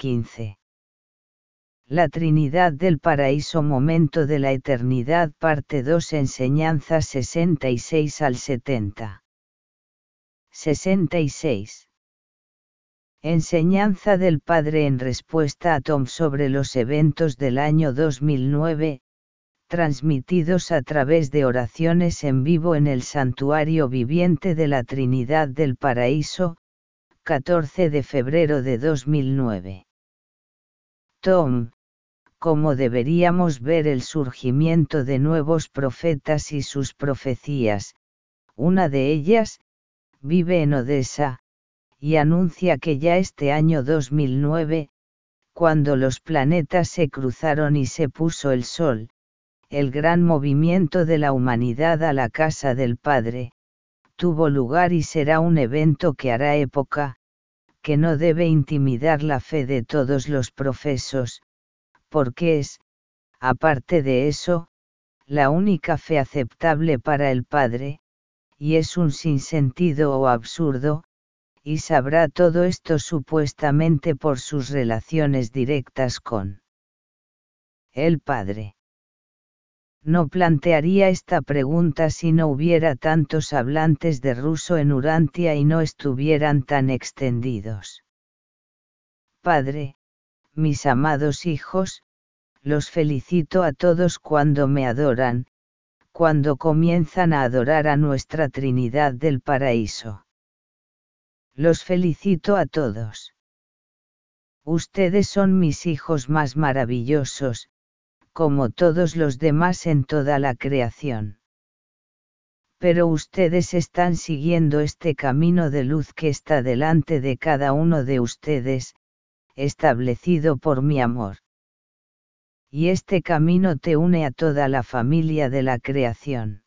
15. La Trinidad del Paraíso Momento de la Eternidad Parte 2 Enseñanzas 66 al 70. 66. Enseñanza del Padre en respuesta a Tom sobre los eventos del año 2009, transmitidos a través de oraciones en vivo en el Santuario Viviente de la Trinidad del Paraíso, 14 de febrero de 2009. Tom, como deberíamos ver el surgimiento de nuevos profetas y sus profecías, una de ellas, vive en Odessa, y anuncia que ya este año 2009, cuando los planetas se cruzaron y se puso el sol, el gran movimiento de la humanidad a la casa del Padre, tuvo lugar y será un evento que hará época, que no debe intimidar la fe de todos los profesos, porque es, aparte de eso, la única fe aceptable para el Padre, y es un sinsentido o absurdo, y sabrá todo esto supuestamente por sus relaciones directas con el Padre. No plantearía esta pregunta si no hubiera tantos hablantes de ruso en Urantia y no estuvieran tan extendidos. Padre, mis amados hijos, los felicito a todos cuando me adoran, cuando comienzan a adorar a nuestra Trinidad del Paraíso. Los felicito a todos. Ustedes son mis hijos más maravillosos, como todos los demás en toda la creación. Pero ustedes están siguiendo este camino de luz que está delante de cada uno de ustedes, establecido por mi amor. Y este camino te une a toda la familia de la creación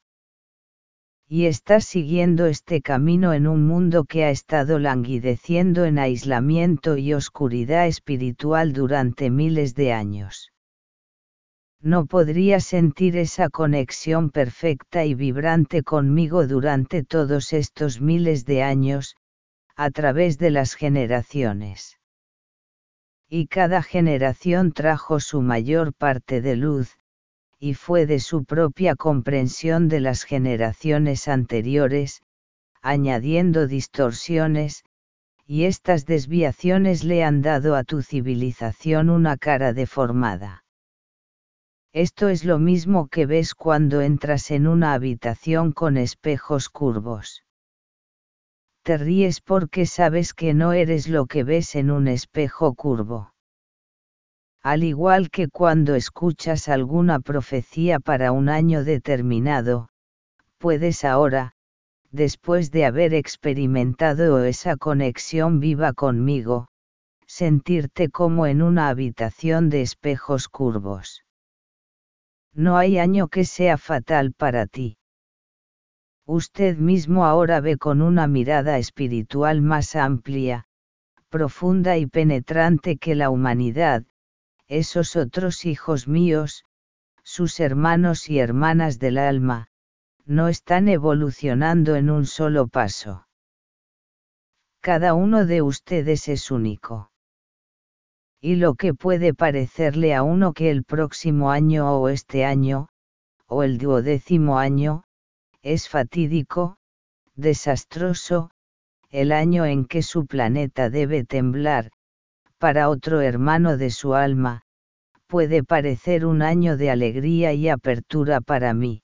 y estás siguiendo este camino en un mundo que ha estado languideciendo en aislamiento y oscuridad espiritual durante miles de años. No podría sentir esa conexión perfecta y vibrante conmigo durante todos estos miles de años, a través de las generaciones. Y cada generación trajo su mayor parte de luz, y fue de su propia comprensión de las generaciones anteriores, añadiendo distorsiones, y estas desviaciones le han dado a tu civilización una cara deformada. Esto es lo mismo que ves cuando entras en una habitación con espejos curvos. Te ríes porque sabes que no eres lo que ves en un espejo curvo al igual que cuando escuchas alguna profecía para un año determinado, puedes ahora, después de haber experimentado esa conexión viva conmigo, sentirte como en una habitación de espejos curvos. No hay año que sea fatal para ti. Usted mismo ahora ve con una mirada espiritual más amplia, profunda y penetrante que la humanidad, esos otros hijos míos, sus hermanos y hermanas del alma, no están evolucionando en un solo paso. Cada uno de ustedes es único. Y lo que puede parecerle a uno que el próximo año o este año, o el duodécimo año, es fatídico, desastroso, el año en que su planeta debe temblar, para otro hermano de su alma, puede parecer un año de alegría y apertura para mí.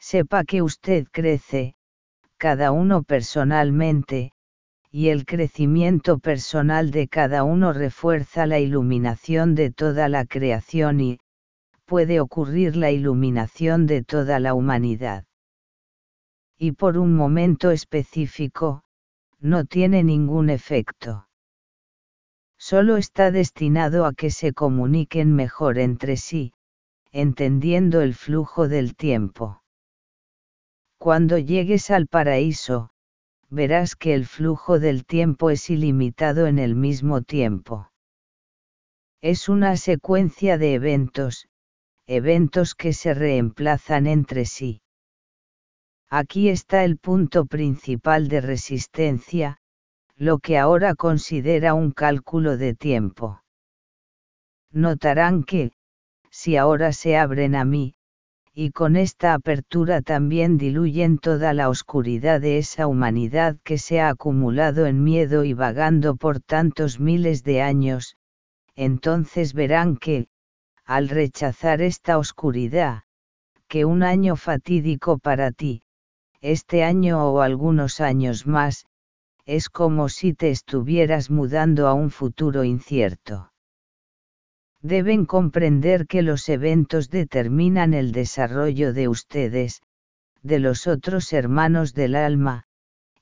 Sepa que usted crece, cada uno personalmente, y el crecimiento personal de cada uno refuerza la iluminación de toda la creación y, puede ocurrir la iluminación de toda la humanidad. Y por un momento específico, no tiene ningún efecto solo está destinado a que se comuniquen mejor entre sí, entendiendo el flujo del tiempo. Cuando llegues al paraíso, verás que el flujo del tiempo es ilimitado en el mismo tiempo. Es una secuencia de eventos, eventos que se reemplazan entre sí. Aquí está el punto principal de resistencia, lo que ahora considera un cálculo de tiempo. Notarán que, si ahora se abren a mí, y con esta apertura también diluyen toda la oscuridad de esa humanidad que se ha acumulado en miedo y vagando por tantos miles de años, entonces verán que, al rechazar esta oscuridad, que un año fatídico para ti, este año o algunos años más, es como si te estuvieras mudando a un futuro incierto. Deben comprender que los eventos determinan el desarrollo de ustedes, de los otros hermanos del alma,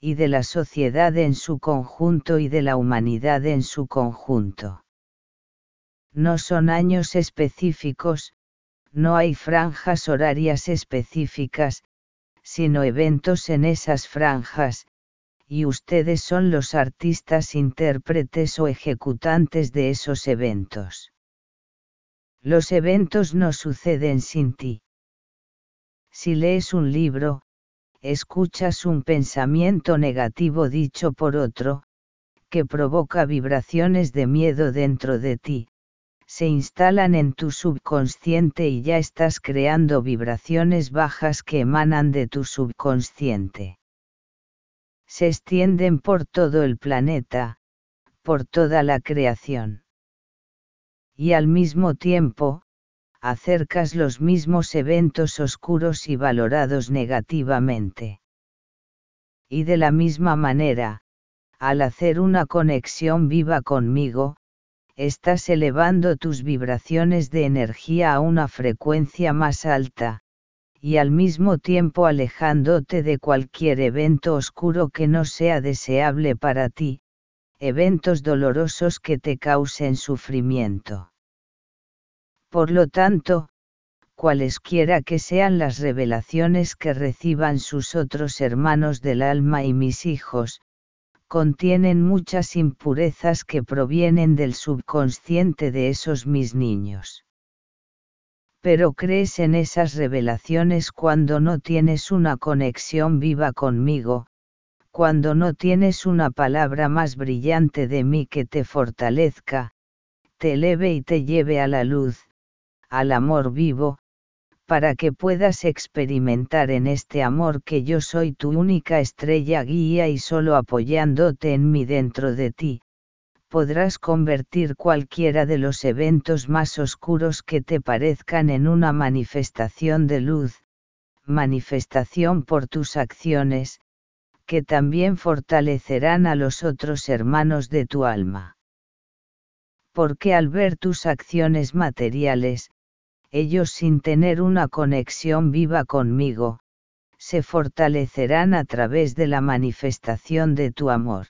y de la sociedad en su conjunto y de la humanidad en su conjunto. No son años específicos, no hay franjas horarias específicas, sino eventos en esas franjas, y ustedes son los artistas intérpretes o ejecutantes de esos eventos. Los eventos no suceden sin ti. Si lees un libro, escuchas un pensamiento negativo dicho por otro, que provoca vibraciones de miedo dentro de ti, se instalan en tu subconsciente y ya estás creando vibraciones bajas que emanan de tu subconsciente. Se extienden por todo el planeta, por toda la creación y al mismo tiempo, acercas los mismos eventos oscuros y valorados negativamente. Y de la misma manera, al hacer una conexión viva conmigo, estás elevando tus vibraciones de energía a una frecuencia más alta, y al mismo tiempo alejándote de cualquier evento oscuro que no sea deseable para ti, eventos dolorosos que te causen sufrimiento. Por lo tanto, cualesquiera que sean las revelaciones que reciban sus otros hermanos del alma y mis hijos, contienen muchas impurezas que provienen del subconsciente de esos mis niños. Pero crees en esas revelaciones cuando no tienes una conexión viva conmigo, cuando no tienes una palabra más brillante de mí que te fortalezca, te eleve y te lleve a la luz, al amor vivo, para que puedas experimentar en este amor que yo soy tu única estrella guía y solo apoyándote en mí dentro de ti, podrás convertir cualquiera de los eventos más oscuros que te parezcan en una manifestación de luz, manifestación por tus acciones, que también fortalecerán a los otros hermanos de tu alma. Porque al ver tus acciones materiales, ellos sin tener una conexión viva conmigo, se fortalecerán a través de la manifestación de tu amor.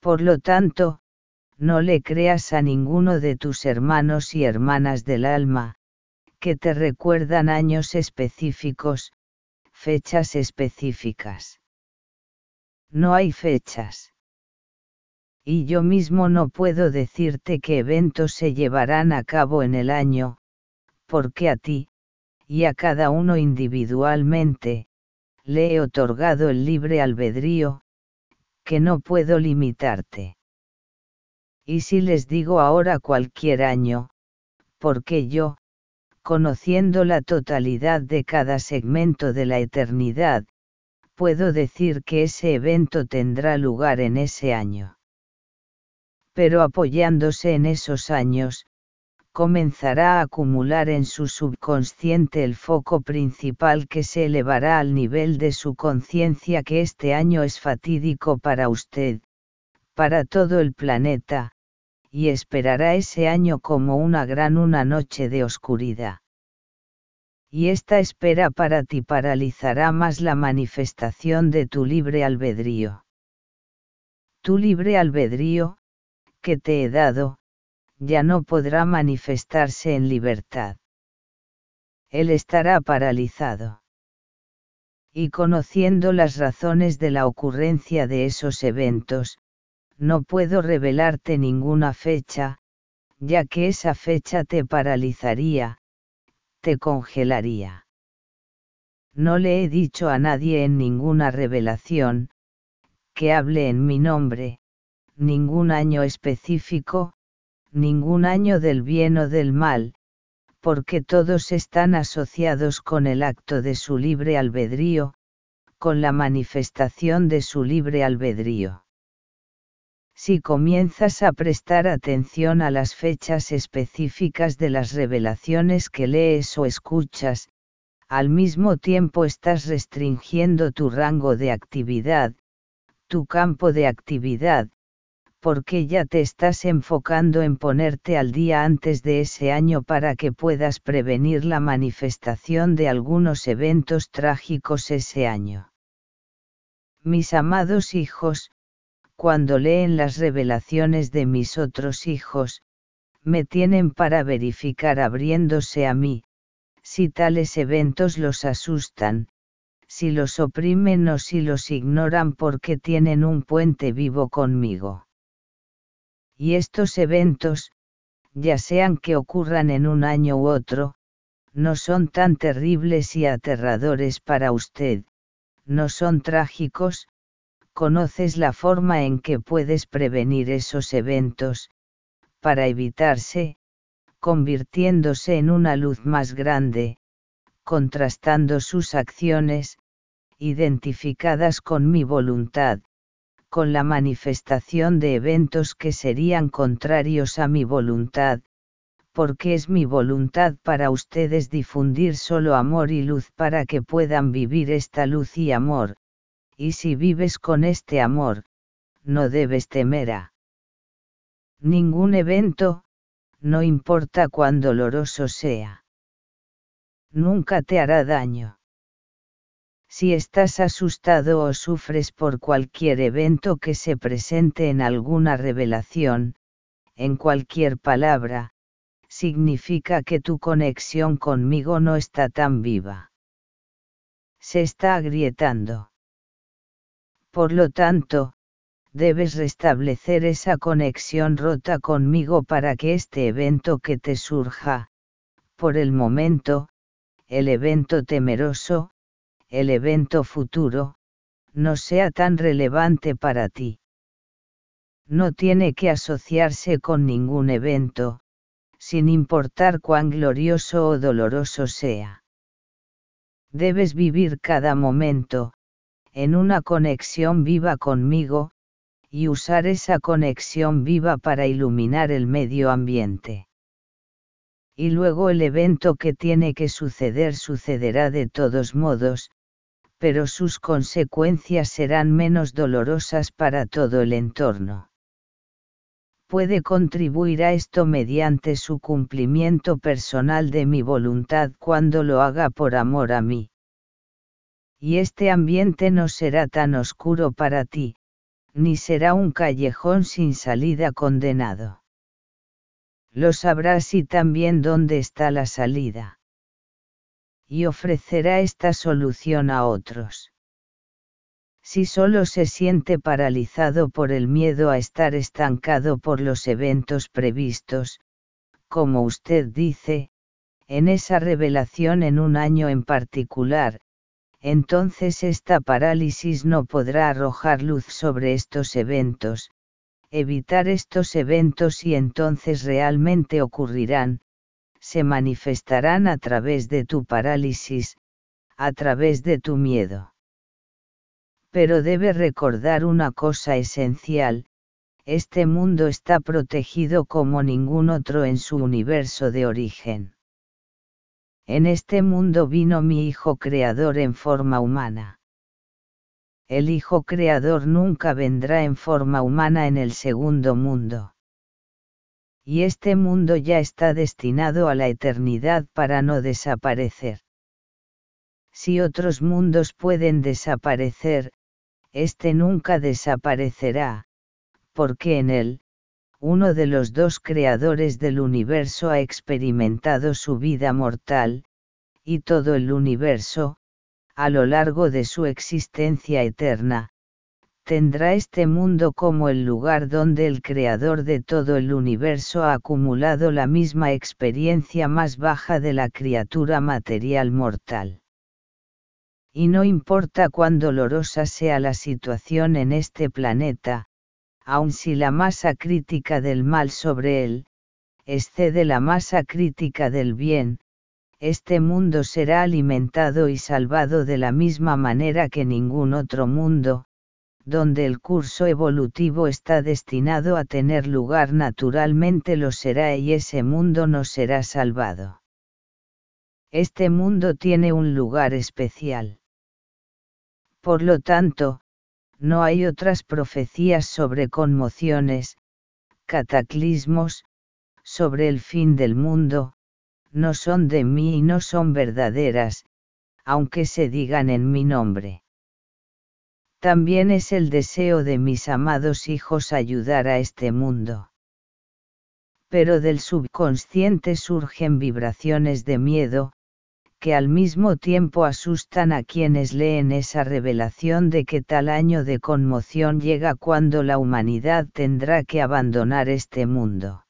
Por lo tanto, no le creas a ninguno de tus hermanos y hermanas del alma, que te recuerdan años específicos, fechas específicas no hay fechas. Y yo mismo no puedo decirte qué eventos se llevarán a cabo en el año, porque a ti, y a cada uno individualmente, le he otorgado el libre albedrío, que no puedo limitarte. Y si les digo ahora cualquier año, porque yo, conociendo la totalidad de cada segmento de la eternidad, puedo decir que ese evento tendrá lugar en ese año. Pero apoyándose en esos años, comenzará a acumular en su subconsciente el foco principal que se elevará al nivel de su conciencia que este año es fatídico para usted, para todo el planeta, y esperará ese año como una gran una noche de oscuridad y esta espera para ti paralizará más la manifestación de tu libre albedrío. Tu libre albedrío, que te he dado, ya no podrá manifestarse en libertad. Él estará paralizado. Y conociendo las razones de la ocurrencia de esos eventos, no puedo revelarte ninguna fecha, ya que esa fecha te paralizaría, te congelaría. No le he dicho a nadie en ninguna revelación, que hable en mi nombre, ningún año específico, ningún año del bien o del mal, porque todos están asociados con el acto de su libre albedrío, con la manifestación de su libre albedrío. Si comienzas a prestar atención a las fechas específicas de las revelaciones que lees o escuchas, al mismo tiempo estás restringiendo tu rango de actividad, tu campo de actividad, porque ya te estás enfocando en ponerte al día antes de ese año para que puedas prevenir la manifestación de algunos eventos trágicos ese año. Mis amados hijos, cuando leen las revelaciones de mis otros hijos, me tienen para verificar abriéndose a mí, si tales eventos los asustan, si los oprimen o si los ignoran porque tienen un puente vivo conmigo. Y estos eventos, ya sean que ocurran en un año u otro, no son tan terribles y aterradores para usted, no son trágicos, conoces la forma en que puedes prevenir esos eventos, para evitarse, convirtiéndose en una luz más grande, contrastando sus acciones, identificadas con mi voluntad, con la manifestación de eventos que serían contrarios a mi voluntad, porque es mi voluntad para ustedes difundir solo amor y luz para que puedan vivir esta luz y amor, y si vives con este amor, no debes temer a ningún evento, no importa cuán doloroso sea. Nunca te hará daño. Si estás asustado o sufres por cualquier evento que se presente en alguna revelación, en cualquier palabra, significa que tu conexión conmigo no está tan viva. Se está agrietando. Por lo tanto, debes restablecer esa conexión rota conmigo para que este evento que te surja, por el momento, el evento temeroso, el evento futuro, no sea tan relevante para ti. No tiene que asociarse con ningún evento, sin importar cuán glorioso o doloroso sea. Debes vivir cada momento, en una conexión viva conmigo, y usar esa conexión viva para iluminar el medio ambiente. Y luego el evento que tiene que suceder sucederá de todos modos, pero sus consecuencias serán menos dolorosas para todo el entorno. Puede contribuir a esto mediante su cumplimiento personal de mi voluntad cuando lo haga por amor a mí. Y este ambiente no será tan oscuro para ti, ni será un callejón sin salida condenado. Lo sabrás y también dónde está la salida y ofrecerá esta solución a otros. Si solo se siente paralizado por el miedo a estar estancado por los eventos previstos, como usted dice, en esa revelación en un año en particular, entonces esta parálisis no podrá arrojar luz sobre estos eventos, evitar estos eventos y entonces realmente ocurrirán, se manifestarán a través de tu parálisis, a través de tu miedo. Pero debe recordar una cosa esencial, este mundo está protegido como ningún otro en su universo de origen. En este mundo vino mi Hijo Creador en forma humana. El Hijo Creador nunca vendrá en forma humana en el segundo mundo y este mundo ya está destinado a la eternidad para no desaparecer. Si otros mundos pueden desaparecer, este nunca desaparecerá, porque en él, uno de los dos creadores del universo ha experimentado su vida mortal, y todo el universo, a lo largo de su existencia eterna, tendrá este mundo como el lugar donde el creador de todo el universo ha acumulado la misma experiencia más baja de la criatura material mortal. Y no importa cuán dolorosa sea la situación en este planeta, aun si la masa crítica del mal sobre él, excede la masa crítica del bien, este mundo será alimentado y salvado de la misma manera que ningún otro mundo, donde el curso evolutivo está destinado a tener lugar naturalmente lo será y ese mundo no será salvado. Este mundo tiene un lugar especial. Por lo tanto, no hay otras profecías sobre conmociones, cataclismos, sobre el fin del mundo, no son de mí y no son verdaderas, aunque se digan en mi nombre. También es el deseo de mis amados hijos ayudar a este mundo. Pero del subconsciente surgen vibraciones de miedo, que al mismo tiempo asustan a quienes leen esa revelación de que tal año de conmoción llega cuando la humanidad tendrá que abandonar este mundo.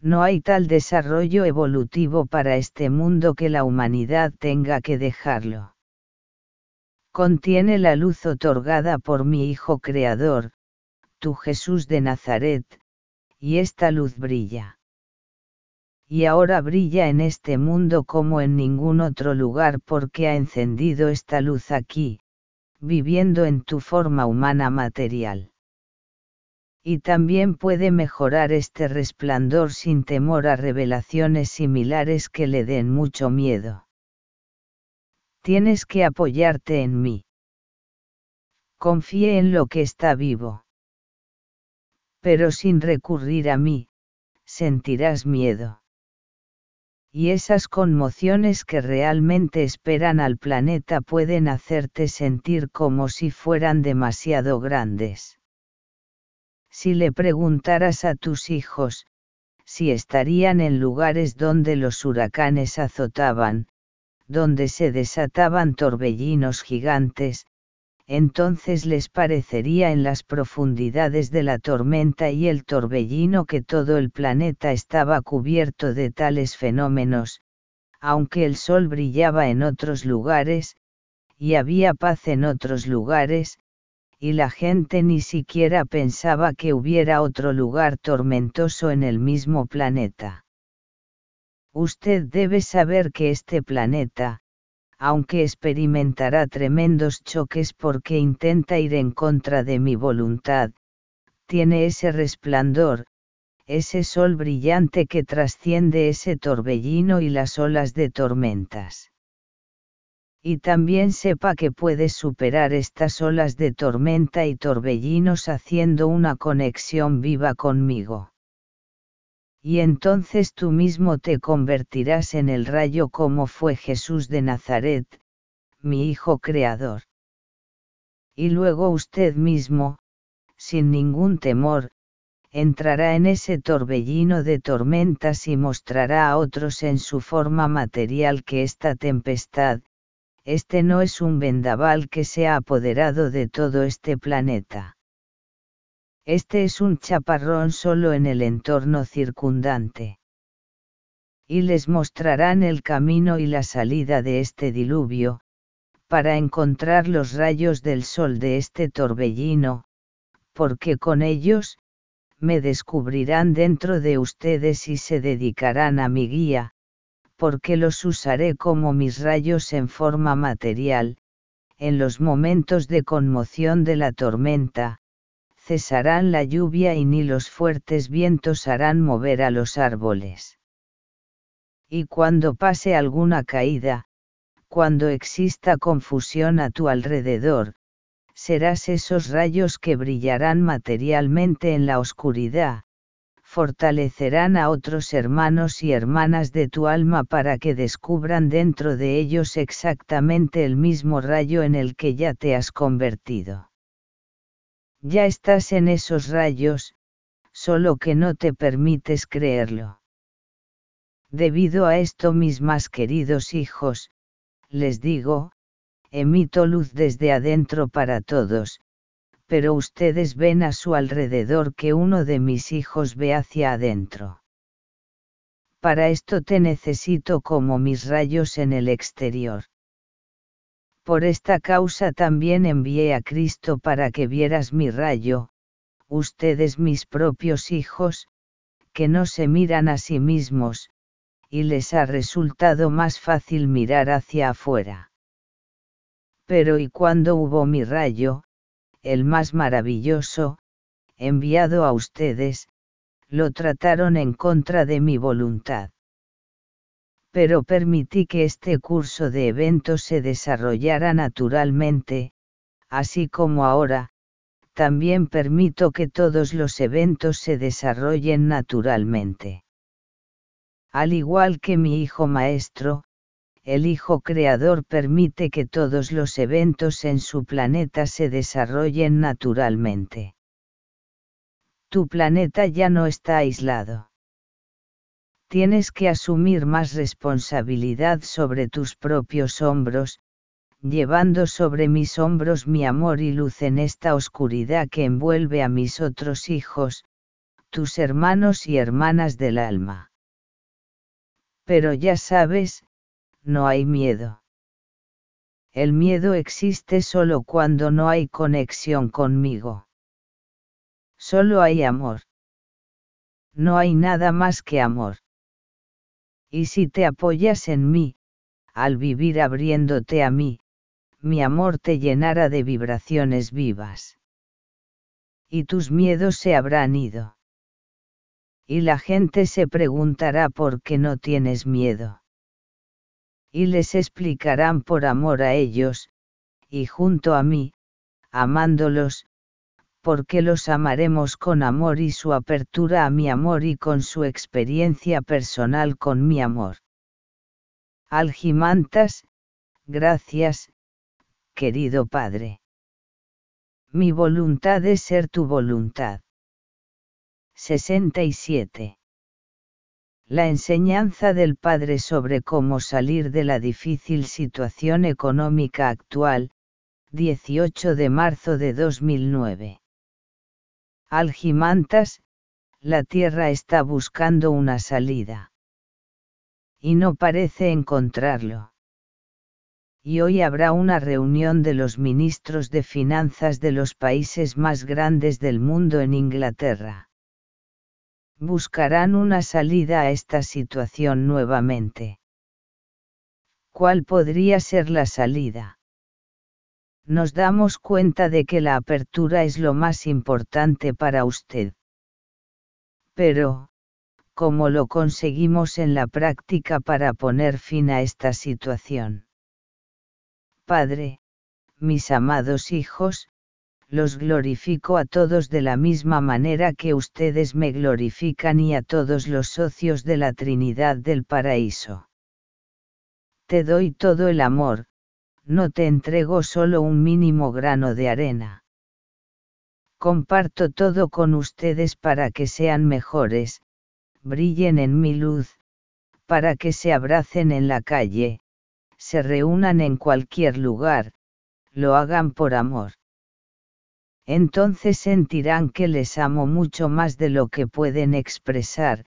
No hay tal desarrollo evolutivo para este mundo que la humanidad tenga que dejarlo contiene la luz otorgada por mi Hijo Creador, tu Jesús de Nazaret, y esta luz brilla. Y ahora brilla en este mundo como en ningún otro lugar porque ha encendido esta luz aquí, viviendo en tu forma humana material. Y también puede mejorar este resplandor sin temor a revelaciones similares que le den mucho miedo. Tienes que apoyarte en mí. Confíe en lo que está vivo. Pero sin recurrir a mí, sentirás miedo. Y esas conmociones que realmente esperan al planeta pueden hacerte sentir como si fueran demasiado grandes. Si le preguntaras a tus hijos, si estarían en lugares donde los huracanes azotaban, donde se desataban torbellinos gigantes, entonces les parecería en las profundidades de la tormenta y el torbellino que todo el planeta estaba cubierto de tales fenómenos, aunque el sol brillaba en otros lugares, y había paz en otros lugares, y la gente ni siquiera pensaba que hubiera otro lugar tormentoso en el mismo planeta. Usted debe saber que este planeta, aunque experimentará tremendos choques porque intenta ir en contra de mi voluntad, tiene ese resplandor, ese sol brillante que trasciende ese torbellino y las olas de tormentas. Y también sepa que puede superar estas olas de tormenta y torbellinos haciendo una conexión viva conmigo y entonces tú mismo te convertirás en el rayo como fue Jesús de Nazaret, mi Hijo Creador. Y luego usted mismo, sin ningún temor, entrará en ese torbellino de tormentas y mostrará a otros en su forma material que esta tempestad, este no es un vendaval que se ha apoderado de todo este planeta. Este es un chaparrón solo en el entorno circundante. Y les mostrarán el camino y la salida de este diluvio, para encontrar los rayos del sol de este torbellino, porque con ellos, me descubrirán dentro de ustedes y se dedicarán a mi guía, porque los usaré como mis rayos en forma material, en los momentos de conmoción de la tormenta, cesarán la lluvia y ni los fuertes vientos harán mover a los árboles. Y cuando pase alguna caída, cuando exista confusión a tu alrededor, serás esos rayos que brillarán materialmente en la oscuridad, fortalecerán a otros hermanos y hermanas de tu alma para que descubran dentro de ellos exactamente el mismo rayo en el que ya te has convertido. Ya estás en esos rayos, solo que no te permites creerlo. Debido a esto mis más queridos hijos, les digo, emito luz desde adentro para todos, pero ustedes ven a su alrededor que uno de mis hijos ve hacia adentro. Para esto te necesito como mis rayos en el exterior. Por esta causa también envié a Cristo para que vieras mi rayo, ustedes mis propios hijos, que no se miran a sí mismos, y les ha resultado más fácil mirar hacia afuera. Pero y cuando hubo mi rayo, el más maravilloso, enviado a ustedes, lo trataron en contra de mi voluntad. Pero permití que este curso de eventos se desarrollara naturalmente, así como ahora, también permito que todos los eventos se desarrollen naturalmente. Al igual que mi hijo maestro, el Hijo Creador permite que todos los eventos en su planeta se desarrollen naturalmente. Tu planeta ya no está aislado. Tienes que asumir más responsabilidad sobre tus propios hombros, llevando sobre mis hombros mi amor y luz en esta oscuridad que envuelve a mis otros hijos, tus hermanos y hermanas del alma. Pero ya sabes, no hay miedo. El miedo existe solo cuando no hay conexión conmigo. Solo hay amor. No hay nada más que amor. Y si te apoyas en mí, al vivir abriéndote a mí, mi amor te llenará de vibraciones vivas. Y tus miedos se habrán ido. Y la gente se preguntará por qué no tienes miedo. Y les explicarán por amor a ellos, y junto a mí, amándolos, porque los amaremos con amor y su apertura a mi amor y con su experiencia personal con mi amor. Algimantas, gracias, querido Padre. Mi voluntad es ser tu voluntad. 67. La enseñanza del Padre sobre cómo salir de la difícil situación económica actual, 18 de marzo de 2009. Algimantas, la Tierra está buscando una salida. Y no parece encontrarlo y hoy habrá una reunión de los ministros de finanzas de los países más grandes del mundo en Inglaterra. Buscarán una salida a esta situación nuevamente. ¿Cuál podría ser la salida? Nos damos cuenta de que la apertura es lo más importante para usted. Pero, ¿cómo lo conseguimos en la práctica para poner fin a esta situación? Padre, mis amados hijos, los glorifico a todos de la misma manera que ustedes me glorifican y a todos los socios de la Trinidad del Paraíso. Te doy todo el amor, no te entrego solo un mínimo grano de arena. Comparto todo con ustedes para que sean mejores, brillen en mi luz, para que se abracen en la calle, se reúnan en cualquier lugar, lo hagan por amor. Entonces sentirán que les amo mucho más de lo que pueden expresar,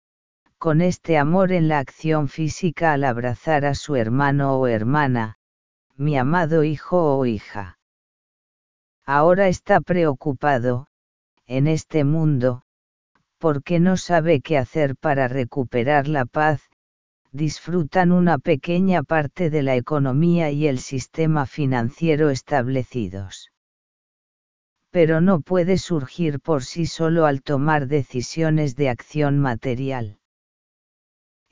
con este amor en la acción física al abrazar a su hermano o hermana, mi amado hijo o hija. Ahora está preocupado, en este mundo, porque no sabe qué hacer para recuperar la paz, disfrutan una pequeña parte de la economía y el sistema financiero establecidos. Pero no puede surgir por sí solo al tomar decisiones de acción material.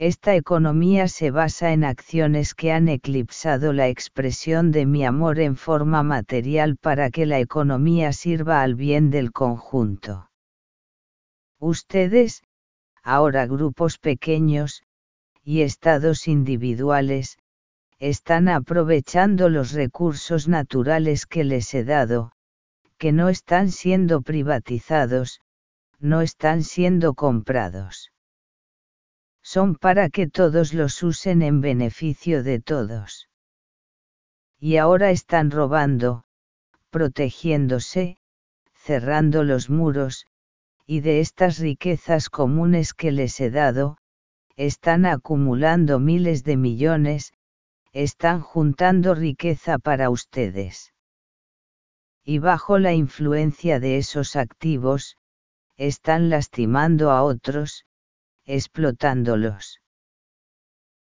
Esta economía se basa en acciones que han eclipsado la expresión de mi amor en forma material para que la economía sirva al bien del conjunto. Ustedes, ahora grupos pequeños, y estados individuales, están aprovechando los recursos naturales que les he dado, que no están siendo privatizados, no están siendo comprados. Son para que todos los usen en beneficio de todos. Y ahora están robando, protegiéndose, cerrando los muros, y de estas riquezas comunes que les he dado, están acumulando miles de millones, están juntando riqueza para ustedes. Y bajo la influencia de esos activos, están lastimando a otros, explotándolos.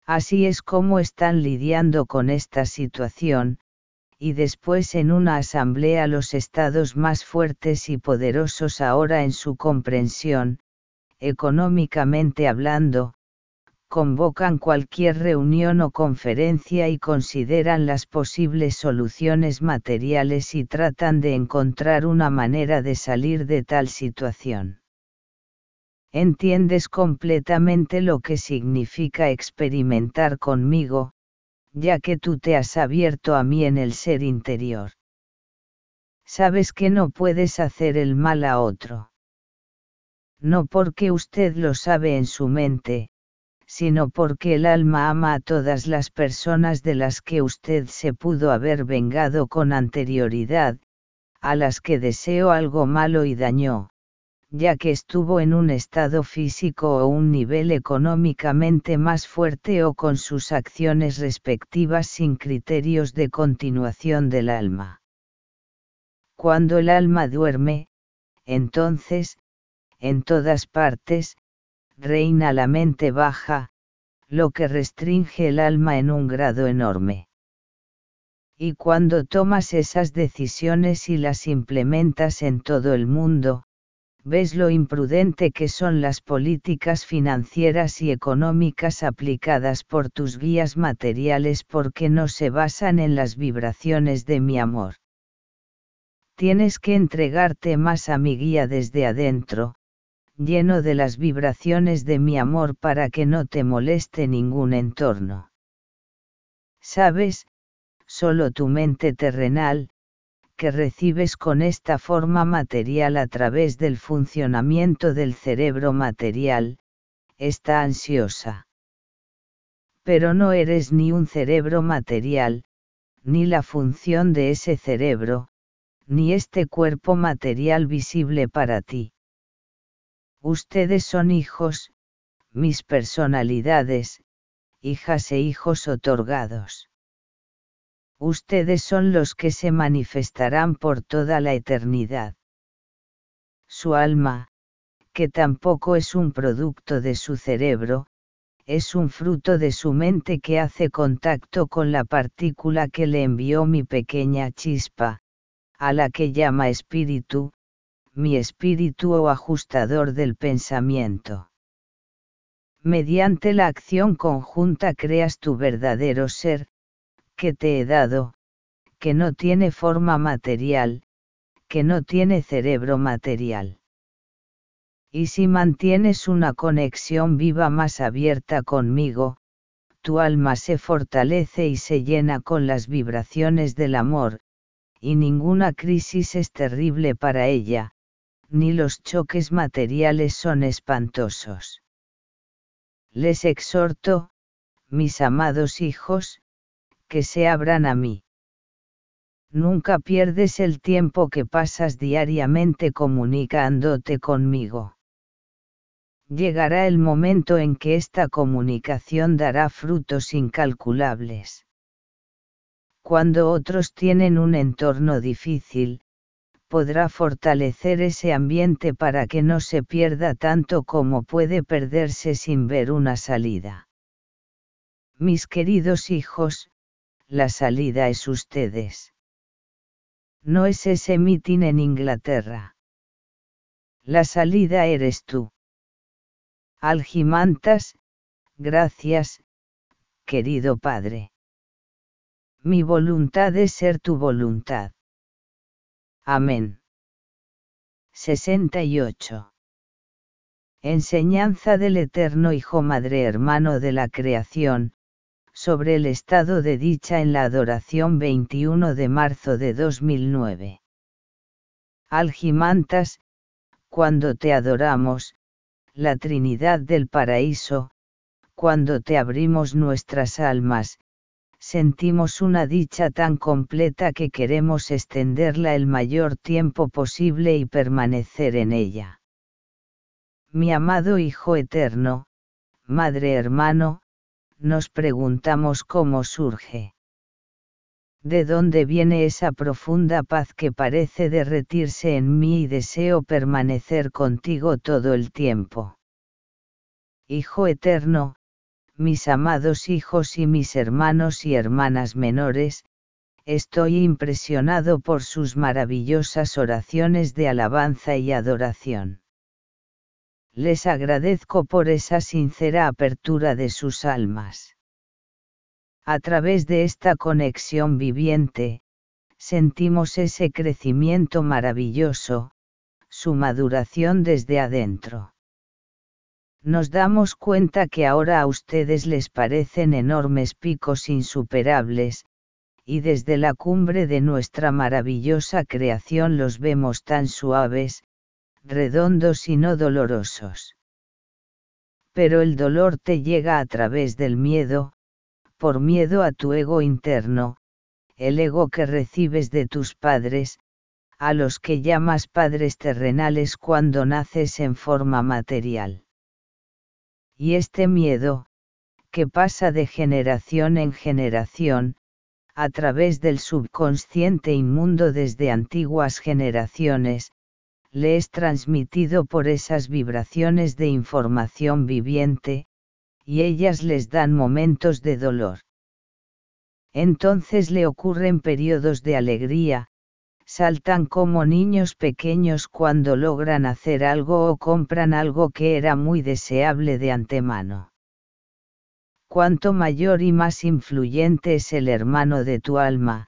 Así es como están lidiando con esta situación, y después en una asamblea los estados más fuertes y poderosos ahora en su comprensión, económicamente hablando, convocan cualquier reunión o conferencia y consideran las posibles soluciones materiales y tratan de encontrar una manera de salir de tal situación. Entiendes completamente lo que significa experimentar conmigo, ya que tú te has abierto a mí en el ser interior. Sabes que no puedes hacer el mal a otro. No porque usted lo sabe en su mente, sino porque el alma ama a todas las personas de las que usted se pudo haber vengado con anterioridad, a las que deseó algo malo y dañó, ya que estuvo en un estado físico o un nivel económicamente más fuerte o con sus acciones respectivas sin criterios de continuación del alma. Cuando el alma duerme, entonces, en todas partes, reina la mente baja, lo que restringe el alma en un grado enorme. Y cuando tomas esas decisiones y las implementas en todo el mundo, ves lo imprudente que son las políticas financieras y económicas aplicadas por tus guías materiales porque no se basan en las vibraciones de mi amor. Tienes que entregarte más a mi guía desde adentro, lleno de las vibraciones de mi amor para que no te moleste ningún entorno. Sabes, solo tu mente terrenal, que recibes con esta forma material a través del funcionamiento del cerebro material, está ansiosa. Pero no eres ni un cerebro material, ni la función de ese cerebro, ni este cuerpo material visible para ti. Ustedes son hijos, mis personalidades, hijas e hijos otorgados. Ustedes son los que se manifestarán por toda la eternidad. Su alma, que tampoco es un producto de su cerebro, es un fruto de su mente que hace contacto con la partícula que le envió mi pequeña chispa, a la que llama espíritu, mi espíritu o ajustador del pensamiento. Mediante la acción conjunta creas tu verdadero ser, que te he dado, que no tiene forma material, que no tiene cerebro material. Y si mantienes una conexión viva más abierta conmigo, tu alma se fortalece y se llena con las vibraciones del amor, y ninguna crisis es terrible para ella, ni los choques materiales son espantosos. Les exhorto, mis amados hijos, que se abran a mí. Nunca pierdes el tiempo que pasas diariamente comunicándote conmigo. Llegará el momento en que esta comunicación dará frutos incalculables. Cuando otros tienen un entorno difícil, podrá fortalecer ese ambiente para que no se pierda tanto como puede perderse sin ver una salida. Mis queridos hijos, la salida es ustedes. No es ese mitin en Inglaterra. La salida eres tú. Algimantas, gracias, querido Padre. Mi voluntad es ser tu voluntad. Amén. 68. Enseñanza del Eterno Hijo Madre Hermano de la Creación, sobre el estado de dicha en la adoración 21 de marzo de 2009. Algimantas, cuando te adoramos, la Trinidad del Paraíso, cuando te abrimos nuestras almas, sentimos una dicha tan completa que queremos extenderla el mayor tiempo posible y permanecer en ella. Mi amado Hijo Eterno, Madre Hermano, nos preguntamos cómo surge. ¿De dónde viene esa profunda paz que parece derretirse en mí y deseo permanecer contigo todo el tiempo? Hijo eterno, mis amados hijos y mis hermanos y hermanas menores, estoy impresionado por sus maravillosas oraciones de alabanza y adoración. Les agradezco por esa sincera apertura de sus almas. A través de esta conexión viviente, sentimos ese crecimiento maravilloso, su maduración desde adentro nos damos cuenta que ahora a ustedes les parecen enormes picos insuperables, y desde la cumbre de nuestra maravillosa creación los vemos tan suaves, redondos y no dolorosos. Pero el dolor te llega a través del miedo, por miedo a tu ego interno, el ego que recibes de tus padres, a los que llamas padres terrenales cuando naces en forma material. Y este miedo, que pasa de generación en generación, a través del subconsciente inmundo desde antiguas generaciones, le es transmitido por esas vibraciones de información viviente, y ellas les dan momentos de dolor. Entonces le ocurren periodos de alegría, saltan como niños pequeños cuando logran hacer algo o compran algo que era muy deseable de antemano. Cuanto mayor y más influyente es el hermano de tu alma,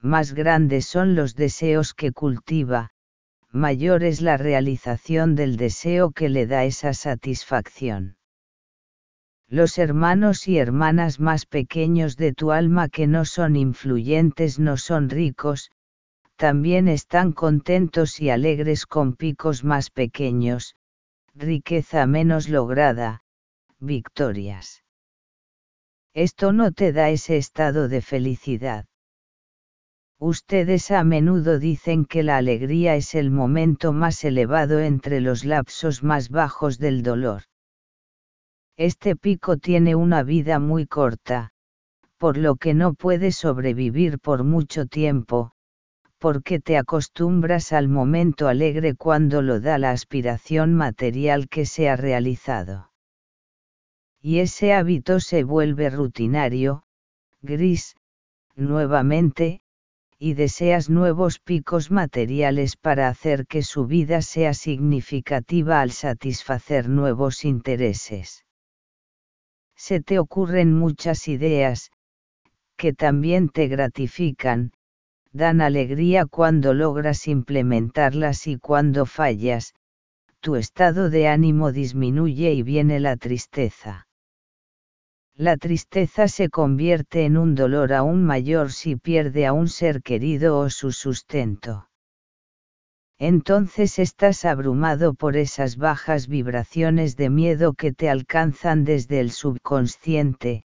más grandes son los deseos que cultiva, mayor es la realización del deseo que le da esa satisfacción. Los hermanos y hermanas más pequeños de tu alma que no son influyentes no son ricos, también están contentos y alegres con picos más pequeños, riqueza menos lograda, victorias. Esto no te da ese estado de felicidad. Ustedes a menudo dicen que la alegría es el momento más elevado entre los lapsos más bajos del dolor. Este pico tiene una vida muy corta, por lo que no puede sobrevivir por mucho tiempo, porque te acostumbras al momento alegre cuando lo da la aspiración material que se ha realizado. Y ese hábito se vuelve rutinario, gris, nuevamente, y deseas nuevos picos materiales para hacer que su vida sea significativa al satisfacer nuevos intereses. Se te ocurren muchas ideas, que también te gratifican, dan alegría cuando logras implementarlas y cuando fallas, tu estado de ánimo disminuye y viene la tristeza. La tristeza se convierte en un dolor aún mayor si pierde a un ser querido o su sustento. Entonces estás abrumado por esas bajas vibraciones de miedo que te alcanzan desde el subconsciente,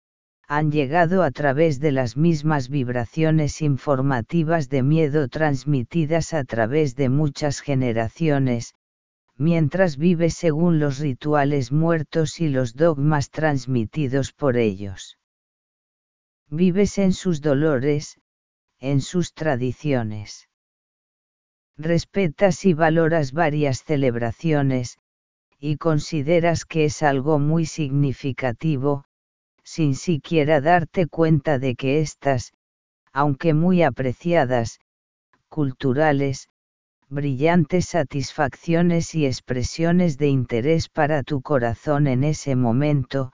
han llegado a través de las mismas vibraciones informativas de miedo transmitidas a través de muchas generaciones, mientras vives según los rituales muertos y los dogmas transmitidos por ellos. Vives en sus dolores, en sus tradiciones. Respetas y valoras varias celebraciones, y consideras que es algo muy significativo, sin siquiera darte cuenta de que estas, aunque muy apreciadas, culturales, brillantes satisfacciones y expresiones de interés para tu corazón en ese momento,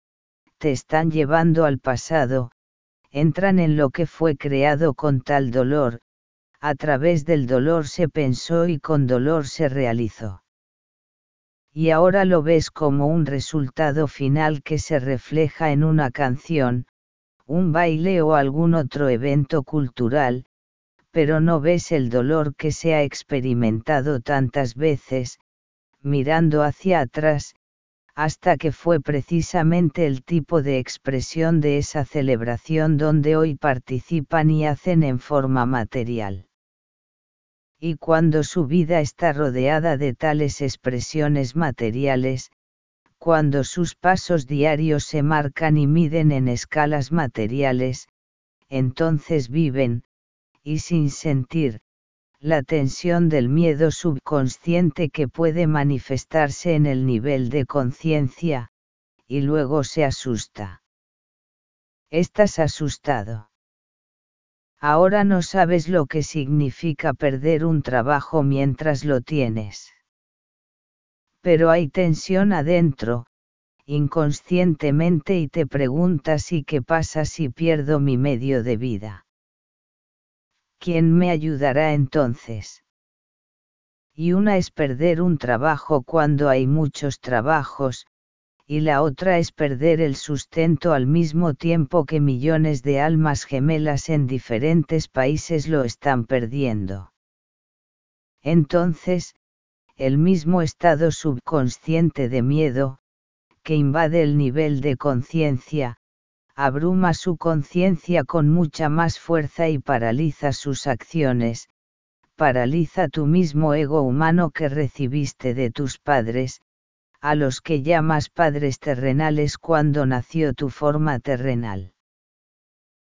te están llevando al pasado, entran en lo que fue creado con tal dolor, a través del dolor se pensó y con dolor se realizó. Y ahora lo ves como un resultado final que se refleja en una canción, un baile o algún otro evento cultural, pero no ves el dolor que se ha experimentado tantas veces, mirando hacia atrás, hasta que fue precisamente el tipo de expresión de esa celebración donde hoy participan y hacen en forma material. Y cuando su vida está rodeada de tales expresiones materiales, cuando sus pasos diarios se marcan y miden en escalas materiales, entonces viven, y sin sentir, la tensión del miedo subconsciente que puede manifestarse en el nivel de conciencia, y luego se asusta. Estás asustado. Ahora no sabes lo que significa perder un trabajo mientras lo tienes. Pero hay tensión adentro, inconscientemente y te preguntas ¿y qué pasa si pierdo mi medio de vida? ¿Quién me ayudará entonces? Y una es perder un trabajo cuando hay muchos trabajos, y la otra es perder el sustento al mismo tiempo que millones de almas gemelas en diferentes países lo están perdiendo. Entonces, el mismo estado subconsciente de miedo, que invade el nivel de conciencia, abruma su conciencia con mucha más fuerza y paraliza sus acciones, paraliza tu mismo ego humano que recibiste de tus padres, a los que llamas padres terrenales cuando nació tu forma terrenal.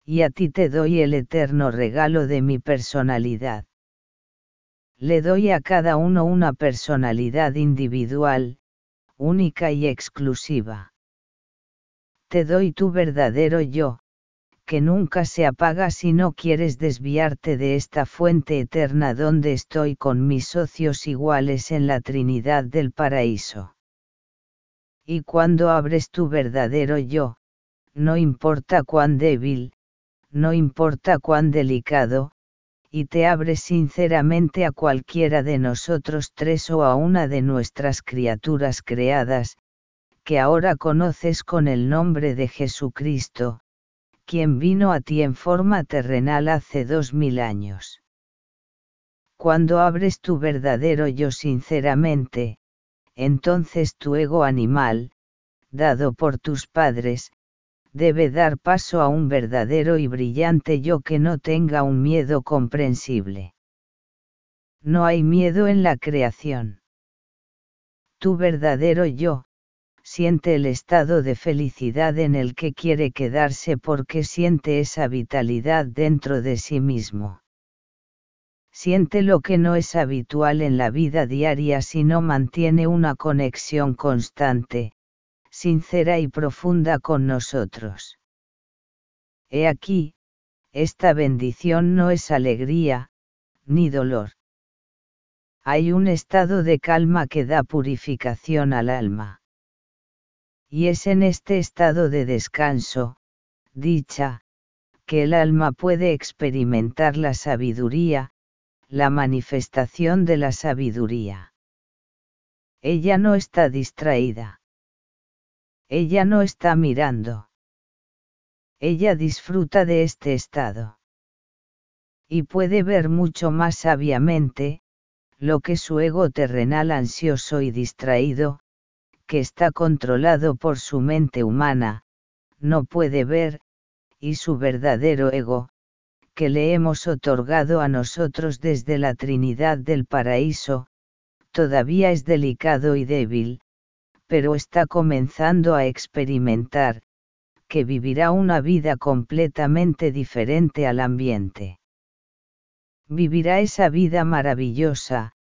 Y a ti te doy el eterno regalo de mi personalidad. Le doy a cada uno una personalidad individual, única y exclusiva te doy tu verdadero yo, que nunca se apaga si no quieres desviarte de esta fuente eterna donde estoy con mis socios iguales en la Trinidad del Paraíso. Y cuando abres tu verdadero yo, no importa cuán débil, no importa cuán delicado, y te abres sinceramente a cualquiera de nosotros tres o a una de nuestras criaturas creadas, que ahora conoces con el nombre de Jesucristo, quien vino a ti en forma terrenal hace dos mil años. Cuando abres tu verdadero yo sinceramente, entonces tu ego animal, dado por tus padres, debe dar paso a un verdadero y brillante yo que no tenga un miedo comprensible. No hay miedo en la creación. Tu verdadero yo, siente el estado de felicidad en el que quiere quedarse porque siente esa vitalidad dentro de sí mismo. Siente lo que no es habitual en la vida diaria si no mantiene una conexión constante, sincera y profunda con nosotros. He aquí, esta bendición no es alegría, ni dolor. Hay un estado de calma que da purificación al alma. Y es en este estado de descanso, dicha, que el alma puede experimentar la sabiduría, la manifestación de la sabiduría. Ella no está distraída. Ella no está mirando. Ella disfruta de este estado. Y puede ver mucho más sabiamente, lo que su ego terrenal ansioso y distraído, que está controlado por su mente humana, no puede ver, y su verdadero ego, que le hemos otorgado a nosotros desde la Trinidad del Paraíso, todavía es delicado y débil, pero está comenzando a experimentar, que vivirá una vida completamente diferente al ambiente. Vivirá esa vida maravillosa,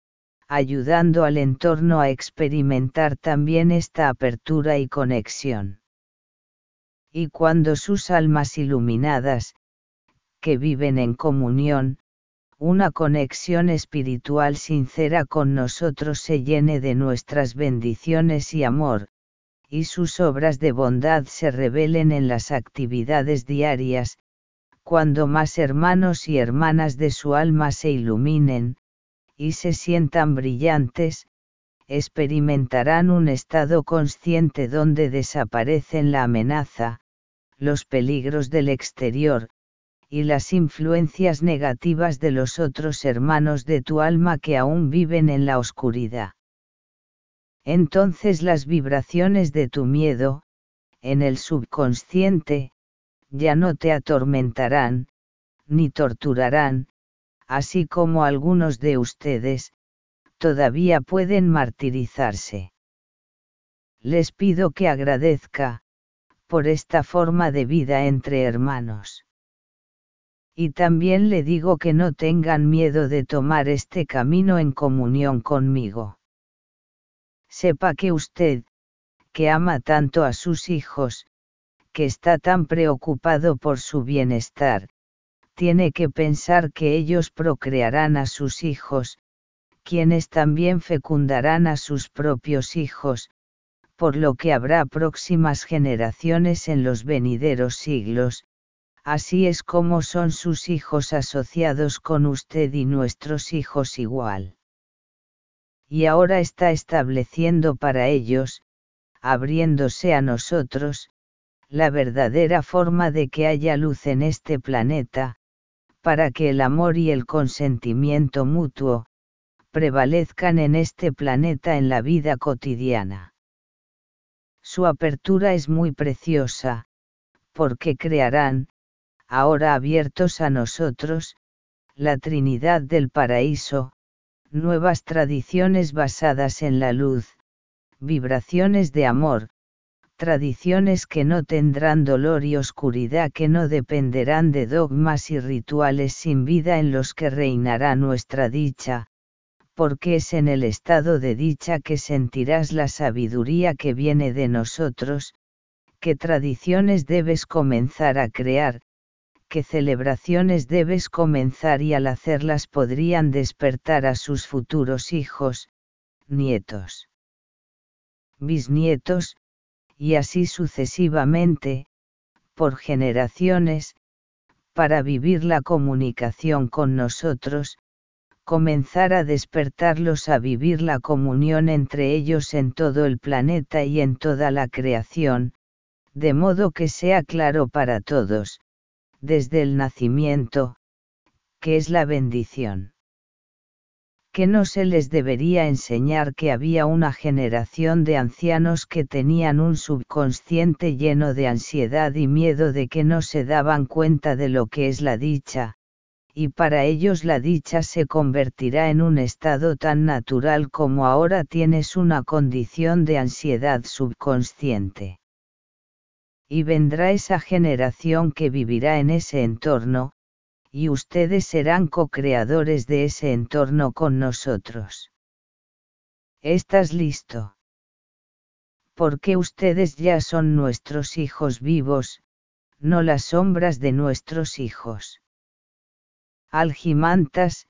ayudando al entorno a experimentar también esta apertura y conexión. Y cuando sus almas iluminadas, que viven en comunión, una conexión espiritual sincera con nosotros se llene de nuestras bendiciones y amor, y sus obras de bondad se revelen en las actividades diarias, cuando más hermanos y hermanas de su alma se iluminen, y se sientan brillantes, experimentarán un estado consciente donde desaparecen la amenaza, los peligros del exterior, y las influencias negativas de los otros hermanos de tu alma que aún viven en la oscuridad. Entonces las vibraciones de tu miedo, en el subconsciente, ya no te atormentarán, ni torturarán, así como algunos de ustedes, todavía pueden martirizarse. Les pido que agradezca, por esta forma de vida entre hermanos. Y también le digo que no tengan miedo de tomar este camino en comunión conmigo. Sepa que usted, que ama tanto a sus hijos, que está tan preocupado por su bienestar, tiene que pensar que ellos procrearán a sus hijos, quienes también fecundarán a sus propios hijos, por lo que habrá próximas generaciones en los venideros siglos, así es como son sus hijos asociados con usted y nuestros hijos igual. Y ahora está estableciendo para ellos, abriéndose a nosotros, la verdadera forma de que haya luz en este planeta, para que el amor y el consentimiento mutuo, prevalezcan en este planeta en la vida cotidiana. Su apertura es muy preciosa, porque crearán, ahora abiertos a nosotros, la Trinidad del Paraíso, nuevas tradiciones basadas en la luz, vibraciones de amor, tradiciones que no tendrán dolor y oscuridad que no dependerán de dogmas y rituales sin vida en los que reinará nuestra dicha, porque es en el estado de dicha que sentirás la sabiduría que viene de nosotros, qué tradiciones debes comenzar a crear, qué celebraciones debes comenzar y al hacerlas podrían despertar a sus futuros hijos, nietos. Bisnietos, y así sucesivamente, por generaciones, para vivir la comunicación con nosotros, comenzar a despertarlos a vivir la comunión entre ellos en todo el planeta y en toda la creación, de modo que sea claro para todos, desde el nacimiento, que es la bendición que no se les debería enseñar que había una generación de ancianos que tenían un subconsciente lleno de ansiedad y miedo de que no se daban cuenta de lo que es la dicha, y para ellos la dicha se convertirá en un estado tan natural como ahora tienes una condición de ansiedad subconsciente. Y vendrá esa generación que vivirá en ese entorno, y ustedes serán co-creadores de ese entorno con nosotros. ¿Estás listo? Porque ustedes ya son nuestros hijos vivos, no las sombras de nuestros hijos. Algimantas,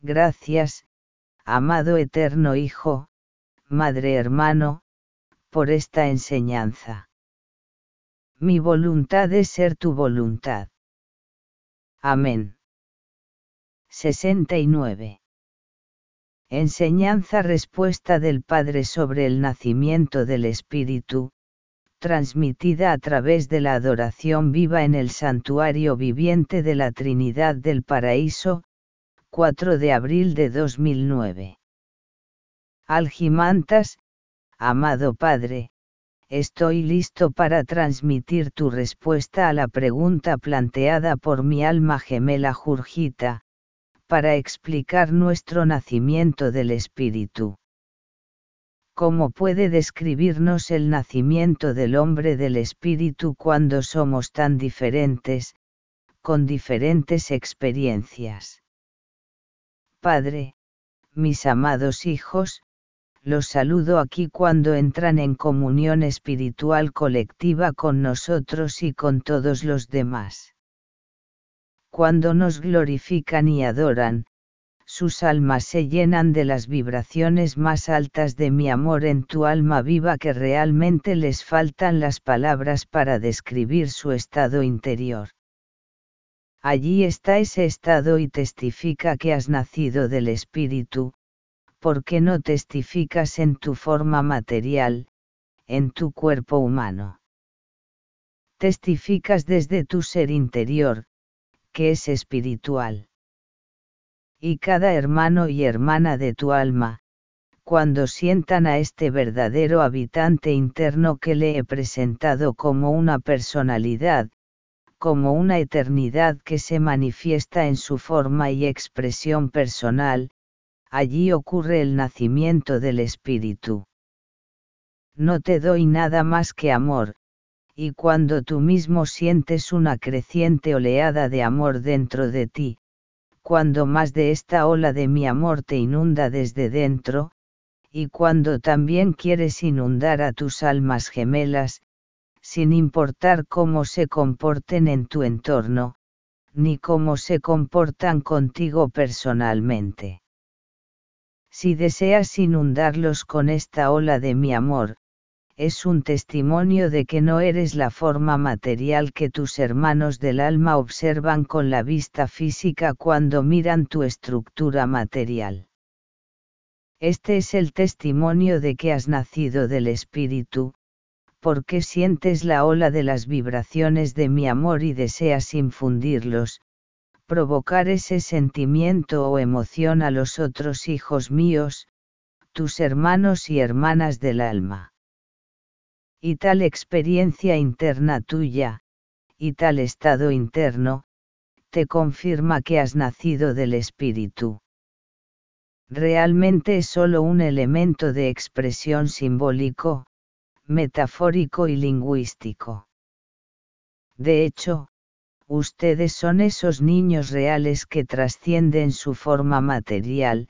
gracias, amado eterno Hijo, Madre hermano, por esta enseñanza. Mi voluntad es ser tu voluntad. Amén. 69. Enseñanza respuesta del Padre sobre el nacimiento del Espíritu, transmitida a través de la adoración viva en el santuario viviente de la Trinidad del Paraíso, 4 de abril de 2009. Algimantas, amado Padre, estoy listo para transmitir tu respuesta a la pregunta planteada por mi alma gemela Jurgita, para explicar nuestro nacimiento del Espíritu. ¿Cómo puede describirnos el nacimiento del hombre del Espíritu cuando somos tan diferentes, con diferentes experiencias? Padre, mis amados hijos, los saludo aquí cuando entran en comunión espiritual colectiva con nosotros y con todos los demás. Cuando nos glorifican y adoran, sus almas se llenan de las vibraciones más altas de mi amor en tu alma viva que realmente les faltan las palabras para describir su estado interior. Allí está ese estado y testifica que has nacido del Espíritu, ¿por qué no testificas en tu forma material, en tu cuerpo humano? Testificas desde tu ser interior, que es espiritual. Y cada hermano y hermana de tu alma, cuando sientan a este verdadero habitante interno que le he presentado como una personalidad, como una eternidad que se manifiesta en su forma y expresión personal, allí ocurre el nacimiento del Espíritu. no te doy nada más que amor, y cuando tú mismo sientes una creciente oleada de amor dentro de ti, cuando más de esta ola de mi amor te inunda desde dentro, y cuando también quieres inundar a tus almas gemelas, sin importar cómo se comporten en tu entorno, ni cómo se comportan contigo personalmente. Si deseas inundarlos con esta ola de mi amor, es un testimonio de que no eres la forma material que tus hermanos del alma observan con la vista física cuando miran tu estructura material. Este es el testimonio de que has nacido del Espíritu, porque sientes la ola de las vibraciones de mi amor y deseas infundirlos, provocar ese sentimiento o emoción a los otros hijos míos, tus hermanos y hermanas del alma. Y tal experiencia interna tuya, y tal estado interno, te confirma que has nacido del Espíritu realmente es solo un elemento de expresión simbólico, metafórico y lingüístico. De hecho, ustedes son esos niños reales que trascienden su forma material,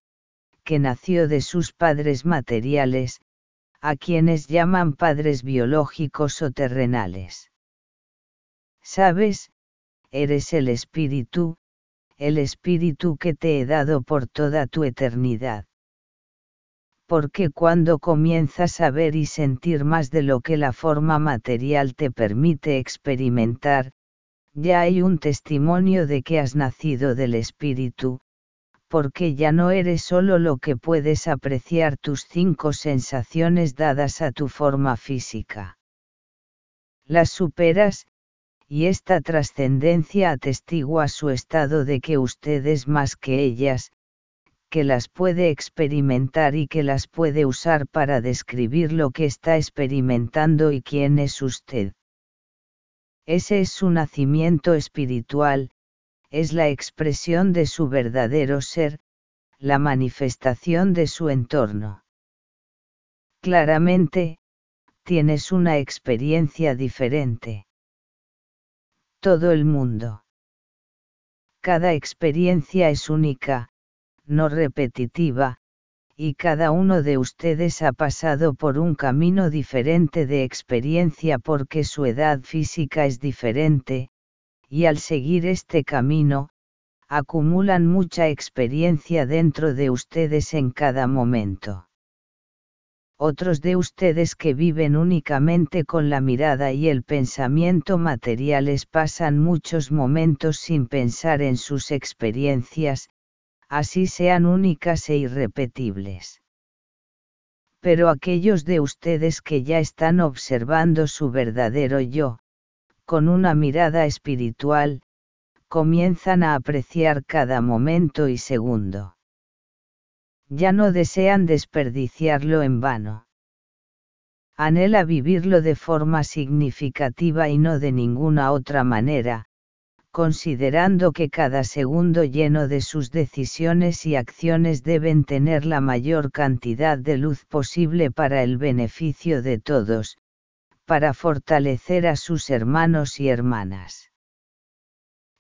que nació de sus padres materiales, a quienes llaman padres biológicos o terrenales. Sabes, eres el espíritu, el espíritu que te he dado por toda tu eternidad. Porque cuando comienzas a ver y sentir más de lo que la forma material te permite experimentar, ya hay un testimonio de que has nacido del espíritu, porque ya no eres solo lo que puedes apreciar tus cinco sensaciones dadas a tu forma física. Las superas, y esta trascendencia atestigua su estado de que usted es más que ellas, que las puede experimentar y que las puede usar para describir lo que está experimentando y quién es usted. Ese es su nacimiento espiritual, es la expresión de su verdadero ser, la manifestación de su entorno. Claramente, tienes una experiencia diferente todo el mundo. Cada experiencia es única, no repetitiva, y cada uno de ustedes ha pasado por un camino diferente de experiencia porque su edad física es diferente, y al seguir este camino, acumulan mucha experiencia dentro de ustedes en cada momento. Otros de ustedes que viven únicamente con la mirada y el pensamiento materiales pasan muchos momentos sin pensar en sus experiencias, así sean únicas e irrepetibles. Pero aquellos de ustedes que ya están observando su verdadero yo, con una mirada espiritual, comienzan a apreciar cada momento y segundo ya no desean desperdiciarlo en vano. Anhela vivirlo de forma significativa y no de ninguna otra manera, considerando que cada segundo lleno de sus decisiones y acciones deben tener la mayor cantidad de luz posible para el beneficio de todos, para fortalecer a sus hermanos y hermanas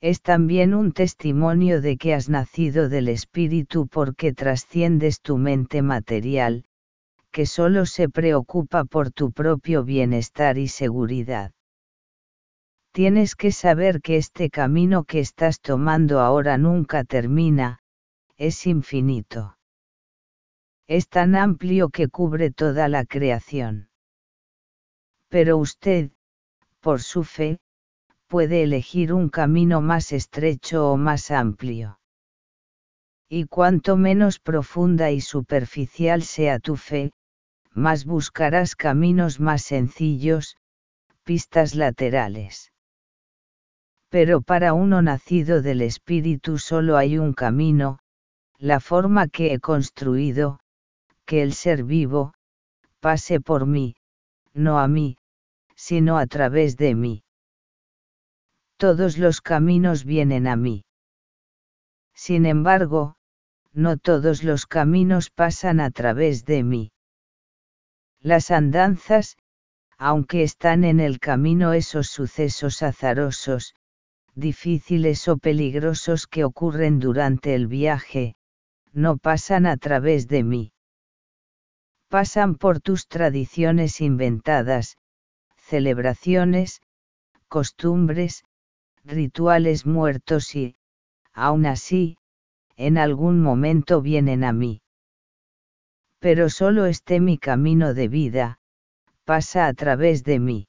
es también un testimonio de que has nacido del Espíritu porque trasciendes tu mente material, que solo se preocupa por tu propio bienestar y seguridad. Tienes que saber que este camino que estás tomando ahora nunca termina, es infinito. Es tan amplio que cubre toda la creación. Pero usted, por su fe, puede elegir un camino más estrecho o más amplio. Y cuanto menos profunda y superficial sea tu fe, más buscarás caminos más sencillos, pistas laterales. Pero para uno nacido del Espíritu solo hay un camino, la forma que he construido, que el ser vivo, pase por mí, no a mí, sino a través de mí todos los caminos vienen a mí. Sin embargo, no todos los caminos pasan a través de mí. Las andanzas, aunque están en el camino esos sucesos azarosos, difíciles o peligrosos que ocurren durante el viaje, no pasan a través de mí. Pasan por tus tradiciones inventadas, celebraciones, costumbres, rituales muertos y, aún así, en algún momento vienen a mí. Pero solo este mi camino de vida, pasa a través de mí.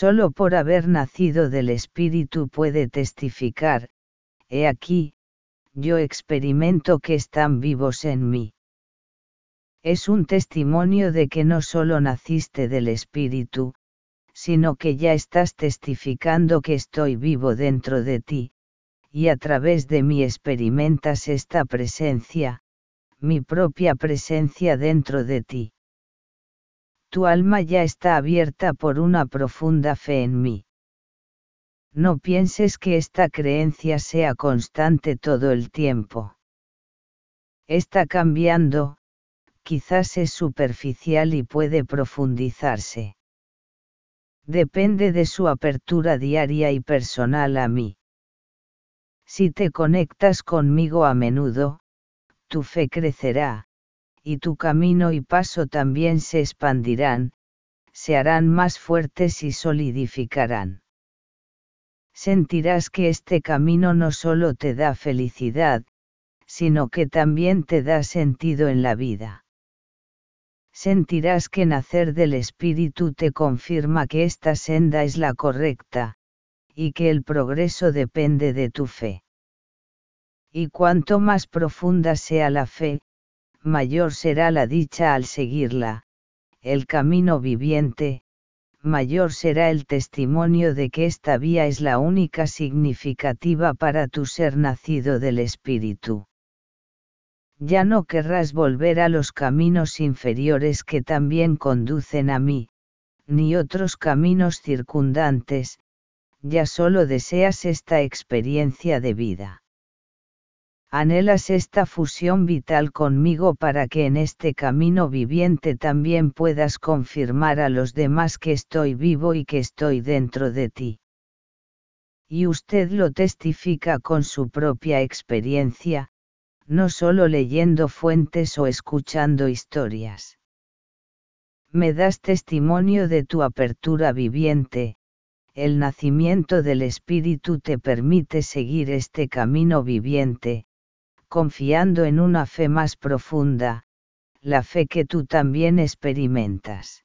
Solo por haber nacido del Espíritu puede testificar, he aquí, yo experimento que están vivos en mí. Es un testimonio de que no solo naciste del Espíritu, sino que ya estás testificando que estoy vivo dentro de ti, y a través de mí experimentas esta presencia, mi propia presencia dentro de ti. Tu alma ya está abierta por una profunda fe en mí. No pienses que esta creencia sea constante todo el tiempo. Está cambiando, quizás es superficial y puede profundizarse. Depende de su apertura diaria y personal a mí. Si te conectas conmigo a menudo, tu fe crecerá, y tu camino y paso también se expandirán, se harán más fuertes y solidificarán. Sentirás que este camino no solo te da felicidad, sino que también te da sentido en la vida. Sentirás que nacer del Espíritu te confirma que esta senda es la correcta, y que el progreso depende de tu fe. Y cuanto más profunda sea la fe, mayor será la dicha al seguirla, el camino viviente, mayor será el testimonio de que esta vía es la única significativa para tu ser nacido del Espíritu. Ya no querrás volver a los caminos inferiores que también conducen a mí, ni otros caminos circundantes, ya solo deseas esta experiencia de vida. Anhelas esta fusión vital conmigo para que en este camino viviente también puedas confirmar a los demás que estoy vivo y que estoy dentro de ti. Y usted lo testifica con su propia experiencia, no solo leyendo fuentes o escuchando historias. Me das testimonio de tu apertura viviente, el nacimiento del Espíritu te permite seguir este camino viviente, confiando en una fe más profunda, la fe que tú también experimentas.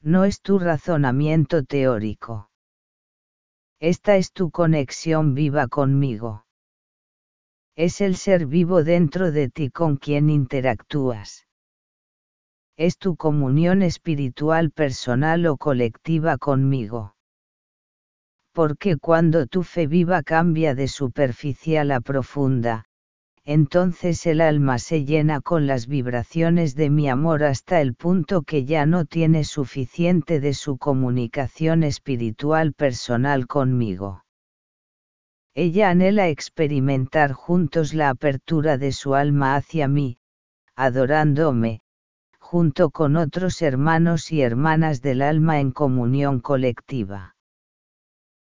No es tu razonamiento teórico. Esta es tu conexión viva conmigo. Es el ser vivo dentro de ti con quien interactúas. Es tu comunión espiritual personal o colectiva conmigo porque cuando tu fe viva cambia de superficial a profunda, entonces el alma se llena con las vibraciones de mi amor hasta el punto que ya no tiene suficiente de su comunicación espiritual personal conmigo. Ella anhela experimentar juntos la apertura de su alma hacia mí, adorándome, junto con otros hermanos y hermanas del alma en comunión colectiva.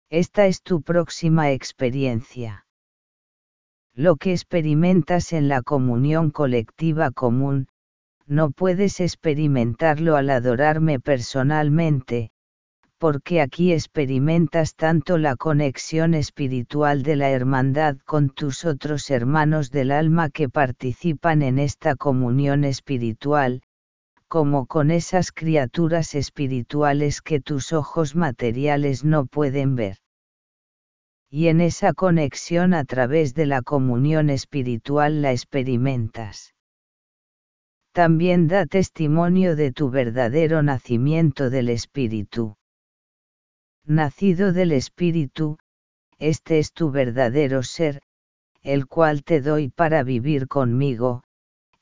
Esta es tu próxima experiencia. Lo que experimentas en la comunión colectiva común, no puedes experimentarlo al adorarme personalmente, porque aquí experimentas tanto la conexión espiritual de la hermandad con tus otros hermanos del alma que participan en esta comunión espiritual, como con esas criaturas espirituales que tus ojos materiales no pueden ver. Y en esa conexión a través de la comunión espiritual la experimentas. También da testimonio de tu verdadero nacimiento del Espíritu. Nacido del Espíritu, este es tu verdadero ser, el cual te doy para vivir conmigo,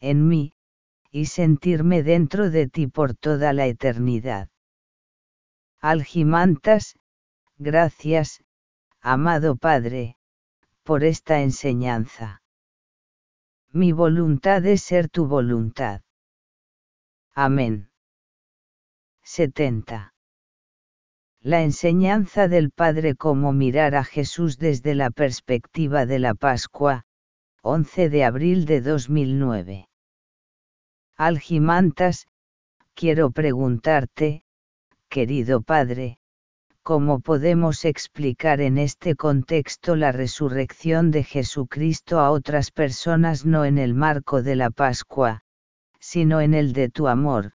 en mí, y sentirme dentro de ti por toda la eternidad. Algimantas, gracias, amado Padre, por esta enseñanza. Mi voluntad es ser tu voluntad. Amén. 70. La enseñanza del Padre cómo mirar a Jesús desde la perspectiva de la Pascua, 11 de abril de 2009. Algimantas, quiero preguntarte, querido Padre, ¿cómo podemos explicar en este contexto la resurrección de Jesucristo a otras personas no en el marco de la Pascua, sino en el de tu amor,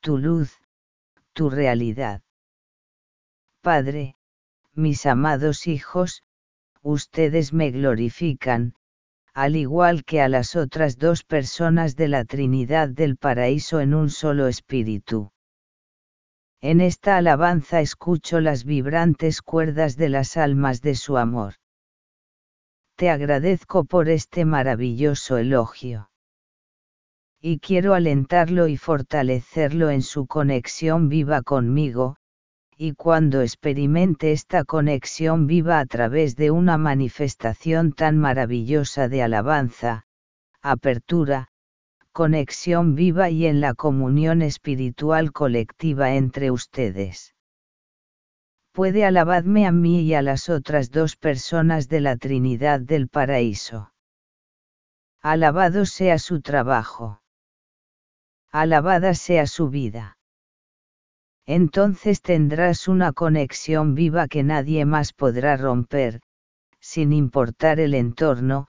tu luz, tu realidad? Padre, mis amados hijos, ustedes me glorifican, al igual que a las otras dos personas de la Trinidad del paraíso en un solo espíritu. En esta alabanza escucho las vibrantes cuerdas de las almas de su amor. Te agradezco por este maravilloso elogio. Y quiero alentarlo y fortalecerlo en su conexión viva conmigo, y cuando experimente esta conexión viva a través de una manifestación tan maravillosa de alabanza, apertura, conexión viva y en la comunión espiritual colectiva entre ustedes. Puede alabadme a mí y a las otras dos personas de la Trinidad del Paraíso. Alabado sea su trabajo. Alabada sea su vida. Entonces tendrás una conexión viva que nadie más podrá romper, sin importar el entorno,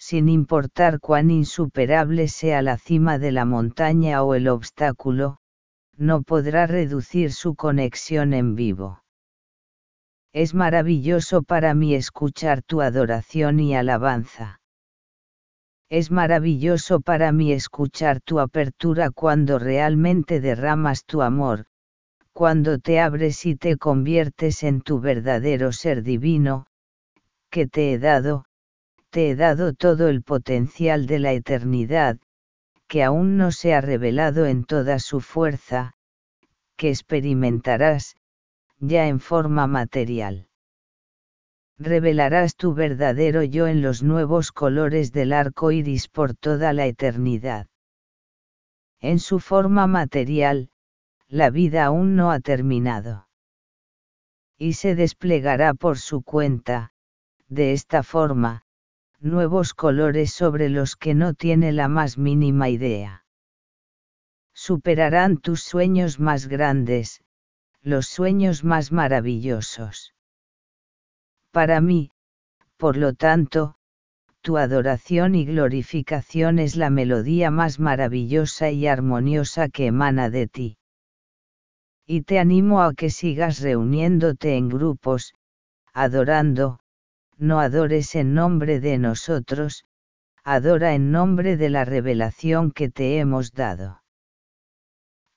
sin importar cuán insuperable sea la cima de la montaña o el obstáculo, no podrá reducir su conexión en vivo. Es maravilloso para mí escuchar tu adoración y alabanza. Es maravilloso para mí escuchar tu apertura cuando realmente derramas tu amor, cuando te abres y te conviertes en tu verdadero ser divino, que te he dado, te he dado todo el potencial de la eternidad, que aún no se ha revelado en toda su fuerza, que experimentarás, ya en forma material. Revelarás tu verdadero yo en los nuevos colores del arco iris por toda la eternidad. En su forma material, la vida aún no ha terminado. Y se desplegará por su cuenta, de esta forma, nuevos colores sobre los que no tiene la más mínima idea. Superarán tus sueños más grandes, los sueños más maravillosos. Para mí, por lo tanto, tu adoración y glorificación es la melodía más maravillosa y armoniosa que emana de ti. Y te animo a que sigas reuniéndote en grupos, adorando, no adores en nombre de nosotros, adora en nombre de la revelación que te hemos dado.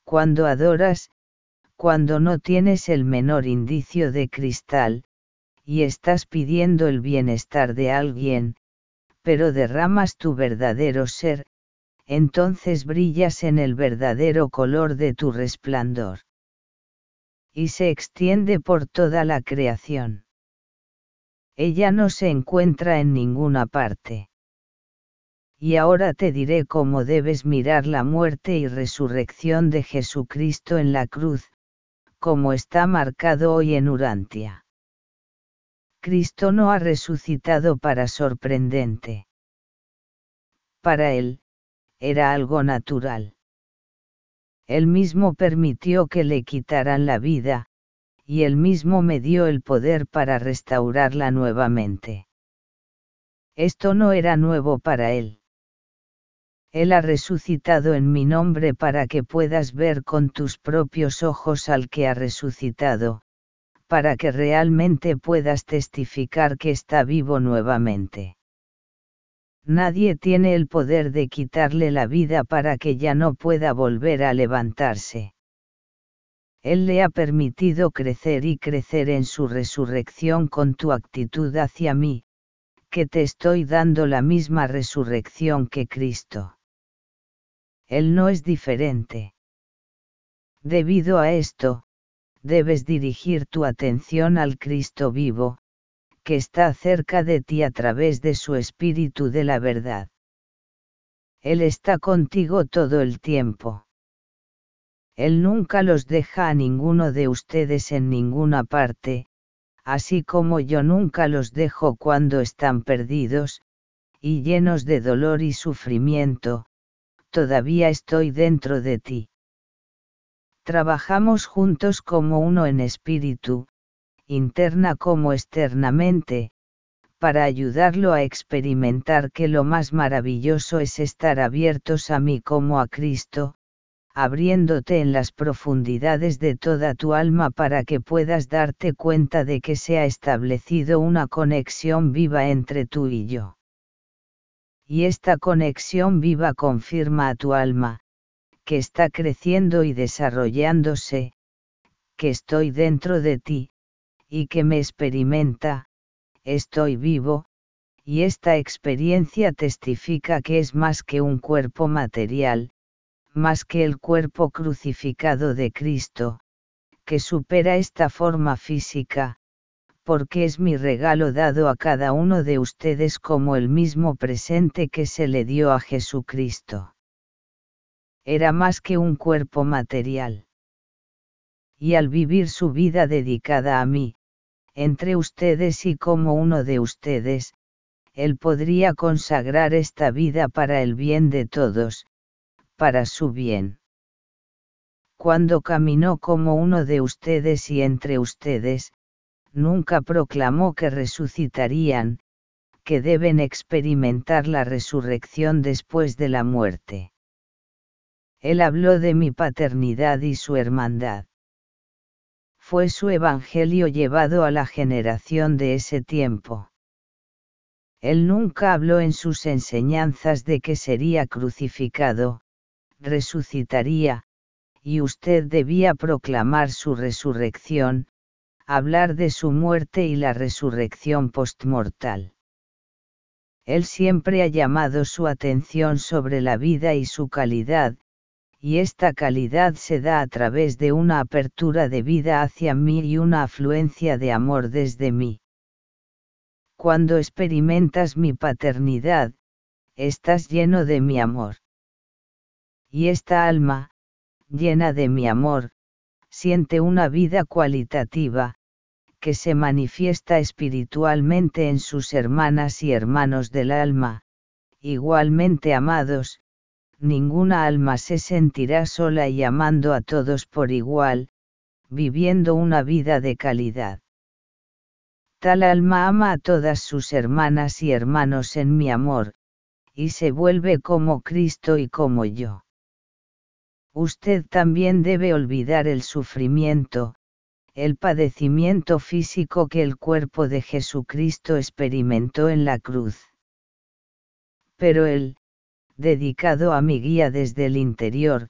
Cuando adoras, cuando no tienes el menor indicio de cristal, y estás pidiendo el bienestar de alguien, pero derramas tu verdadero ser, entonces brillas en el verdadero color de tu resplandor. Y se extiende por toda la creación ella no se encuentra en ninguna parte. Y ahora te diré cómo debes mirar la muerte y resurrección de Jesucristo en la cruz, como está marcado hoy en Urantia. Cristo no ha resucitado para sorprendente. Para él, era algo natural. Él mismo permitió que le quitaran la vida, y él mismo me dio el poder para restaurarla nuevamente. Esto no era nuevo para él. Él ha resucitado en mi nombre para que puedas ver con tus propios ojos al que ha resucitado, para que realmente puedas testificar que está vivo nuevamente. Nadie tiene el poder de quitarle la vida para que ya no pueda volver a levantarse. Él le ha permitido crecer y crecer en su resurrección con tu actitud hacia mí, que te estoy dando la misma resurrección que Cristo. Él no es diferente. Debido a esto, debes dirigir tu atención al Cristo vivo, que está cerca de ti a través de su Espíritu de la verdad. Él está contigo todo el tiempo. Él nunca los deja a ninguno de ustedes en ninguna parte, así como yo nunca los dejo cuando están perdidos, y llenos de dolor y sufrimiento, todavía estoy dentro de ti. Trabajamos juntos como uno en espíritu, interna como externamente, para ayudarlo a experimentar que lo más maravilloso es estar abiertos a mí como a Cristo, abriéndote en las profundidades de toda tu alma para que puedas darte cuenta de que se ha establecido una conexión viva entre tú y yo. Y esta conexión viva confirma a tu alma, que está creciendo y desarrollándose, que estoy dentro de ti, y que me experimenta, estoy vivo, y esta experiencia testifica que es más que un cuerpo material, más que el cuerpo crucificado de Cristo, que supera esta forma física, porque es mi regalo dado a cada uno de ustedes como el mismo presente que se le dio a Jesucristo era más que un cuerpo material. Y al vivir su vida dedicada a mí, entre ustedes y como uno de ustedes, él podría consagrar esta vida para el bien de todos, para su bien. Cuando caminó como uno de ustedes y entre ustedes, nunca proclamó que resucitarían, que deben experimentar la resurrección después de la muerte. Él habló de mi paternidad y su hermandad. Fue su evangelio llevado a la generación de ese tiempo. Él nunca habló en sus enseñanzas de que sería crucificado, resucitaría, y usted debía proclamar su resurrección, hablar de su muerte y la resurrección postmortal. Él siempre ha llamado su atención sobre la vida y su calidad, y esta calidad se da a través de una apertura de vida hacia mí y una afluencia de amor desde mí. Cuando experimentas mi paternidad, estás lleno de mi amor. Y esta alma, llena de mi amor, siente una vida cualitativa, que se manifiesta espiritualmente en sus hermanas y hermanos del alma, igualmente amados, ninguna alma se sentirá sola y amando a todos por igual, viviendo una vida de calidad. Tal alma ama a todas sus hermanas y hermanos en mi amor, y se vuelve como Cristo y como yo. Usted también debe olvidar el sufrimiento, el padecimiento físico que el cuerpo de Jesucristo experimentó en la cruz. Pero él, dedicado a mi guía desde el interior,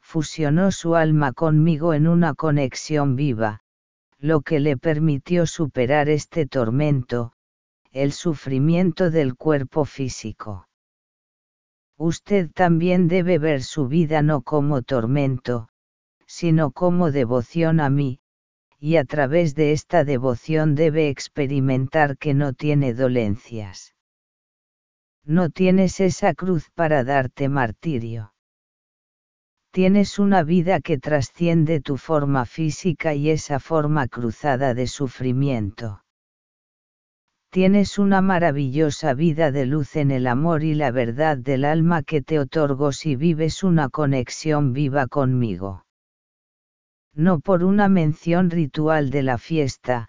fusionó su alma conmigo en una conexión viva, lo que le permitió superar este tormento, el sufrimiento del cuerpo físico. Usted también debe ver su vida no como tormento, sino como devoción a mí, y a través de esta devoción debe experimentar que no tiene dolencias no tienes esa cruz para darte martirio. Tienes una vida que trasciende tu forma física y esa forma cruzada de sufrimiento. Tienes una maravillosa vida de luz en el amor y la verdad del alma que te otorgo si vives una conexión viva conmigo. No por una mención ritual de la fiesta,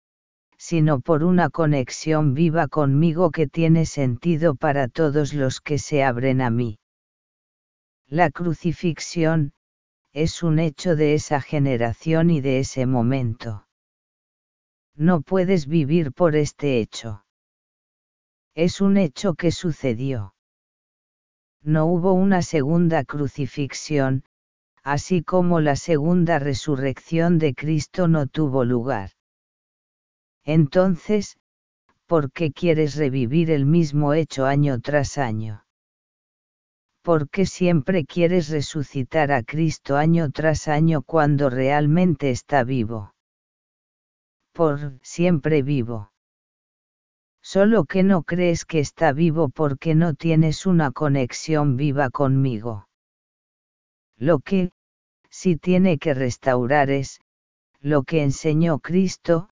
sino por una conexión viva conmigo que tiene sentido para todos los que se abren a mí. La crucifixión, es un hecho de esa generación y de ese momento. No puedes vivir por este hecho. Es un hecho que sucedió. No hubo una segunda crucifixión, así como la segunda resurrección de Cristo no tuvo lugar. Entonces, ¿por qué quieres revivir el mismo hecho año tras año? ¿Por qué siempre quieres resucitar a Cristo año tras año cuando realmente está vivo? Por siempre vivo. Solo que no crees que está vivo porque no tienes una conexión viva conmigo. Lo que, si tiene que restaurar es, lo que enseñó Cristo,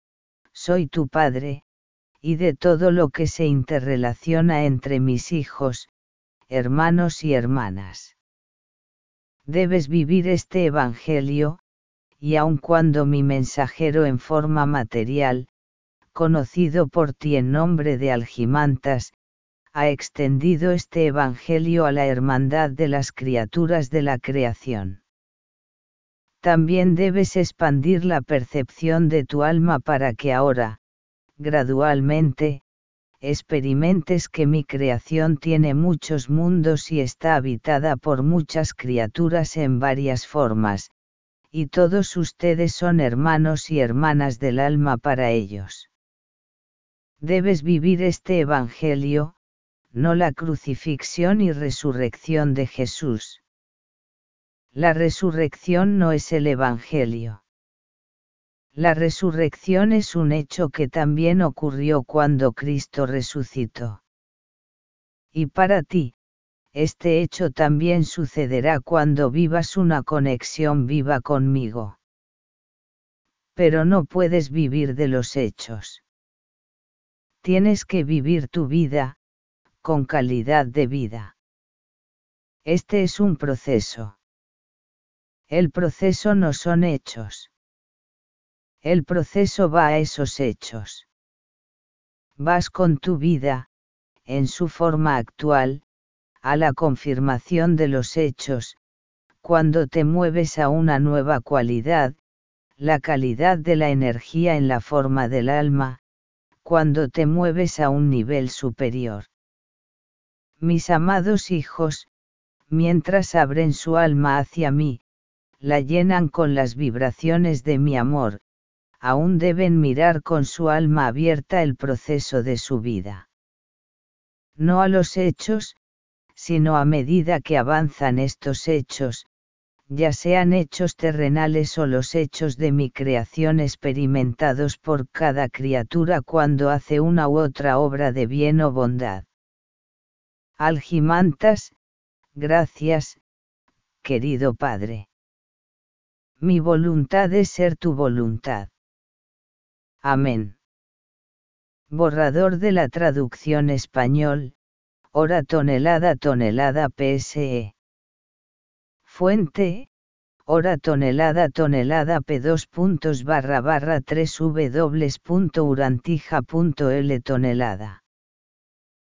soy tu Padre, y de todo lo que se interrelaciona entre mis hijos, hermanos y hermanas. Debes vivir este Evangelio, y aun cuando mi mensajero en forma material, conocido por ti en nombre de Algimantas, ha extendido este Evangelio a la hermandad de las criaturas de la creación. También debes expandir la percepción de tu alma para que ahora, gradualmente, experimentes que mi creación tiene muchos mundos y está habitada por muchas criaturas en varias formas, y todos ustedes son hermanos y hermanas del alma para ellos. Debes vivir este Evangelio, no la crucifixión y resurrección de Jesús. La resurrección no es el Evangelio. La resurrección es un hecho que también ocurrió cuando Cristo resucitó. Y para ti, este hecho también sucederá cuando vivas una conexión viva conmigo. Pero no puedes vivir de los hechos. Tienes que vivir tu vida, con calidad de vida. Este es un proceso. El proceso no son hechos. El proceso va a esos hechos. Vas con tu vida, en su forma actual, a la confirmación de los hechos, cuando te mueves a una nueva cualidad, la calidad de la energía en la forma del alma, cuando te mueves a un nivel superior mis amados hijos, mientras abren su alma hacia mí, la llenan con las vibraciones de mi amor, aún deben mirar con su alma abierta el proceso de su vida. No a los hechos, sino a medida que avanzan estos hechos, ya sean hechos terrenales o los hechos de mi creación experimentados por cada criatura cuando hace una u otra obra de bien o bondad. Algimantas, gracias, querido Padre. Mi voluntad es ser tu voluntad. Amén. Borrador de la traducción español, hora tonelada tonelada PSE. Fuente, hora tonelada tonelada P2 barra barra 3 W.urantija.l tonelada.